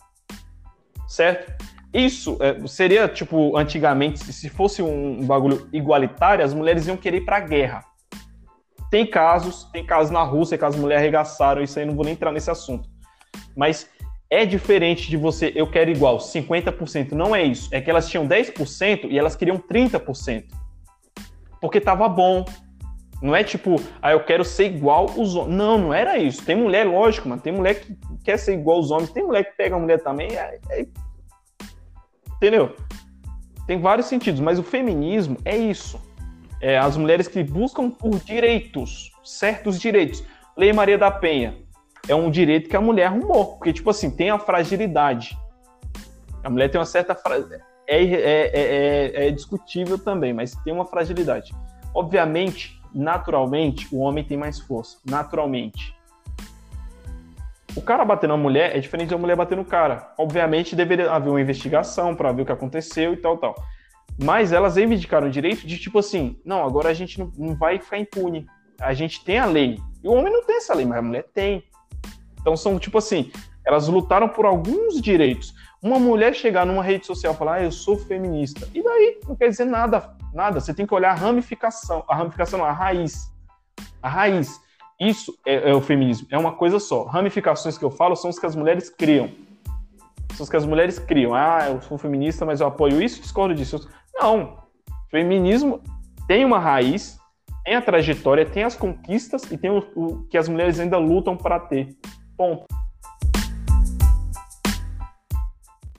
Certo? Isso é, seria, tipo, antigamente, se fosse um, bagulho igualitário, as mulheres iam querer ir pra guerra. Tem casos, tem casos na Rússia que as mulheres arregaçaram, isso aí não vou nem entrar nesse assunto. Mas é diferente de você, eu quero igual, 50%. Não é isso. É que elas tinham 10% e elas queriam 30%. Porque tava bom. Não é tipo, ah, eu quero ser igual os homens. Não, não era isso. Tem mulher, lógico, mano. Tem mulher que quer ser igual os homens. Tem mulher que pega a mulher também. É, é... Entendeu? Tem vários sentidos, mas o feminismo é isso. É as mulheres que buscam por direitos, certos direitos. Lei Maria da Penha é um direito que a mulher arrumou, porque, tipo assim, tem a fragilidade. A mulher tem uma certa. Fra... É, é, é, é, discutível também, mas tem uma fragilidade. Obviamente, naturalmente, o homem tem mais força. Naturalmente. O cara bater na mulher é diferente da mulher bater no cara. Obviamente, deveria haver uma investigação para ver o que aconteceu e tal, tal. Mas elas reivindicaram o direito de, tipo assim, não, agora a gente não, não vai ficar impune. A gente tem a lei. E o homem não tem essa lei, mas a mulher tem. Então são, tipo assim, elas lutaram por alguns direitos. Uma mulher chegar numa rede social e falar, ah, eu sou feminista. E daí? Não quer dizer nada, nada. Você tem que olhar a ramificação. A ramificação não, a raiz. A raiz. Isso é, é o feminismo. É uma coisa só. Ramificações que eu falo são as que as mulheres criam. São as que as mulheres criam. Ah, eu sou feminista, mas eu apoio isso, discordo disso. Não. Feminismo tem uma raiz, tem a trajetória, tem as conquistas e tem o, o que as mulheres ainda lutam para ter. Ponto.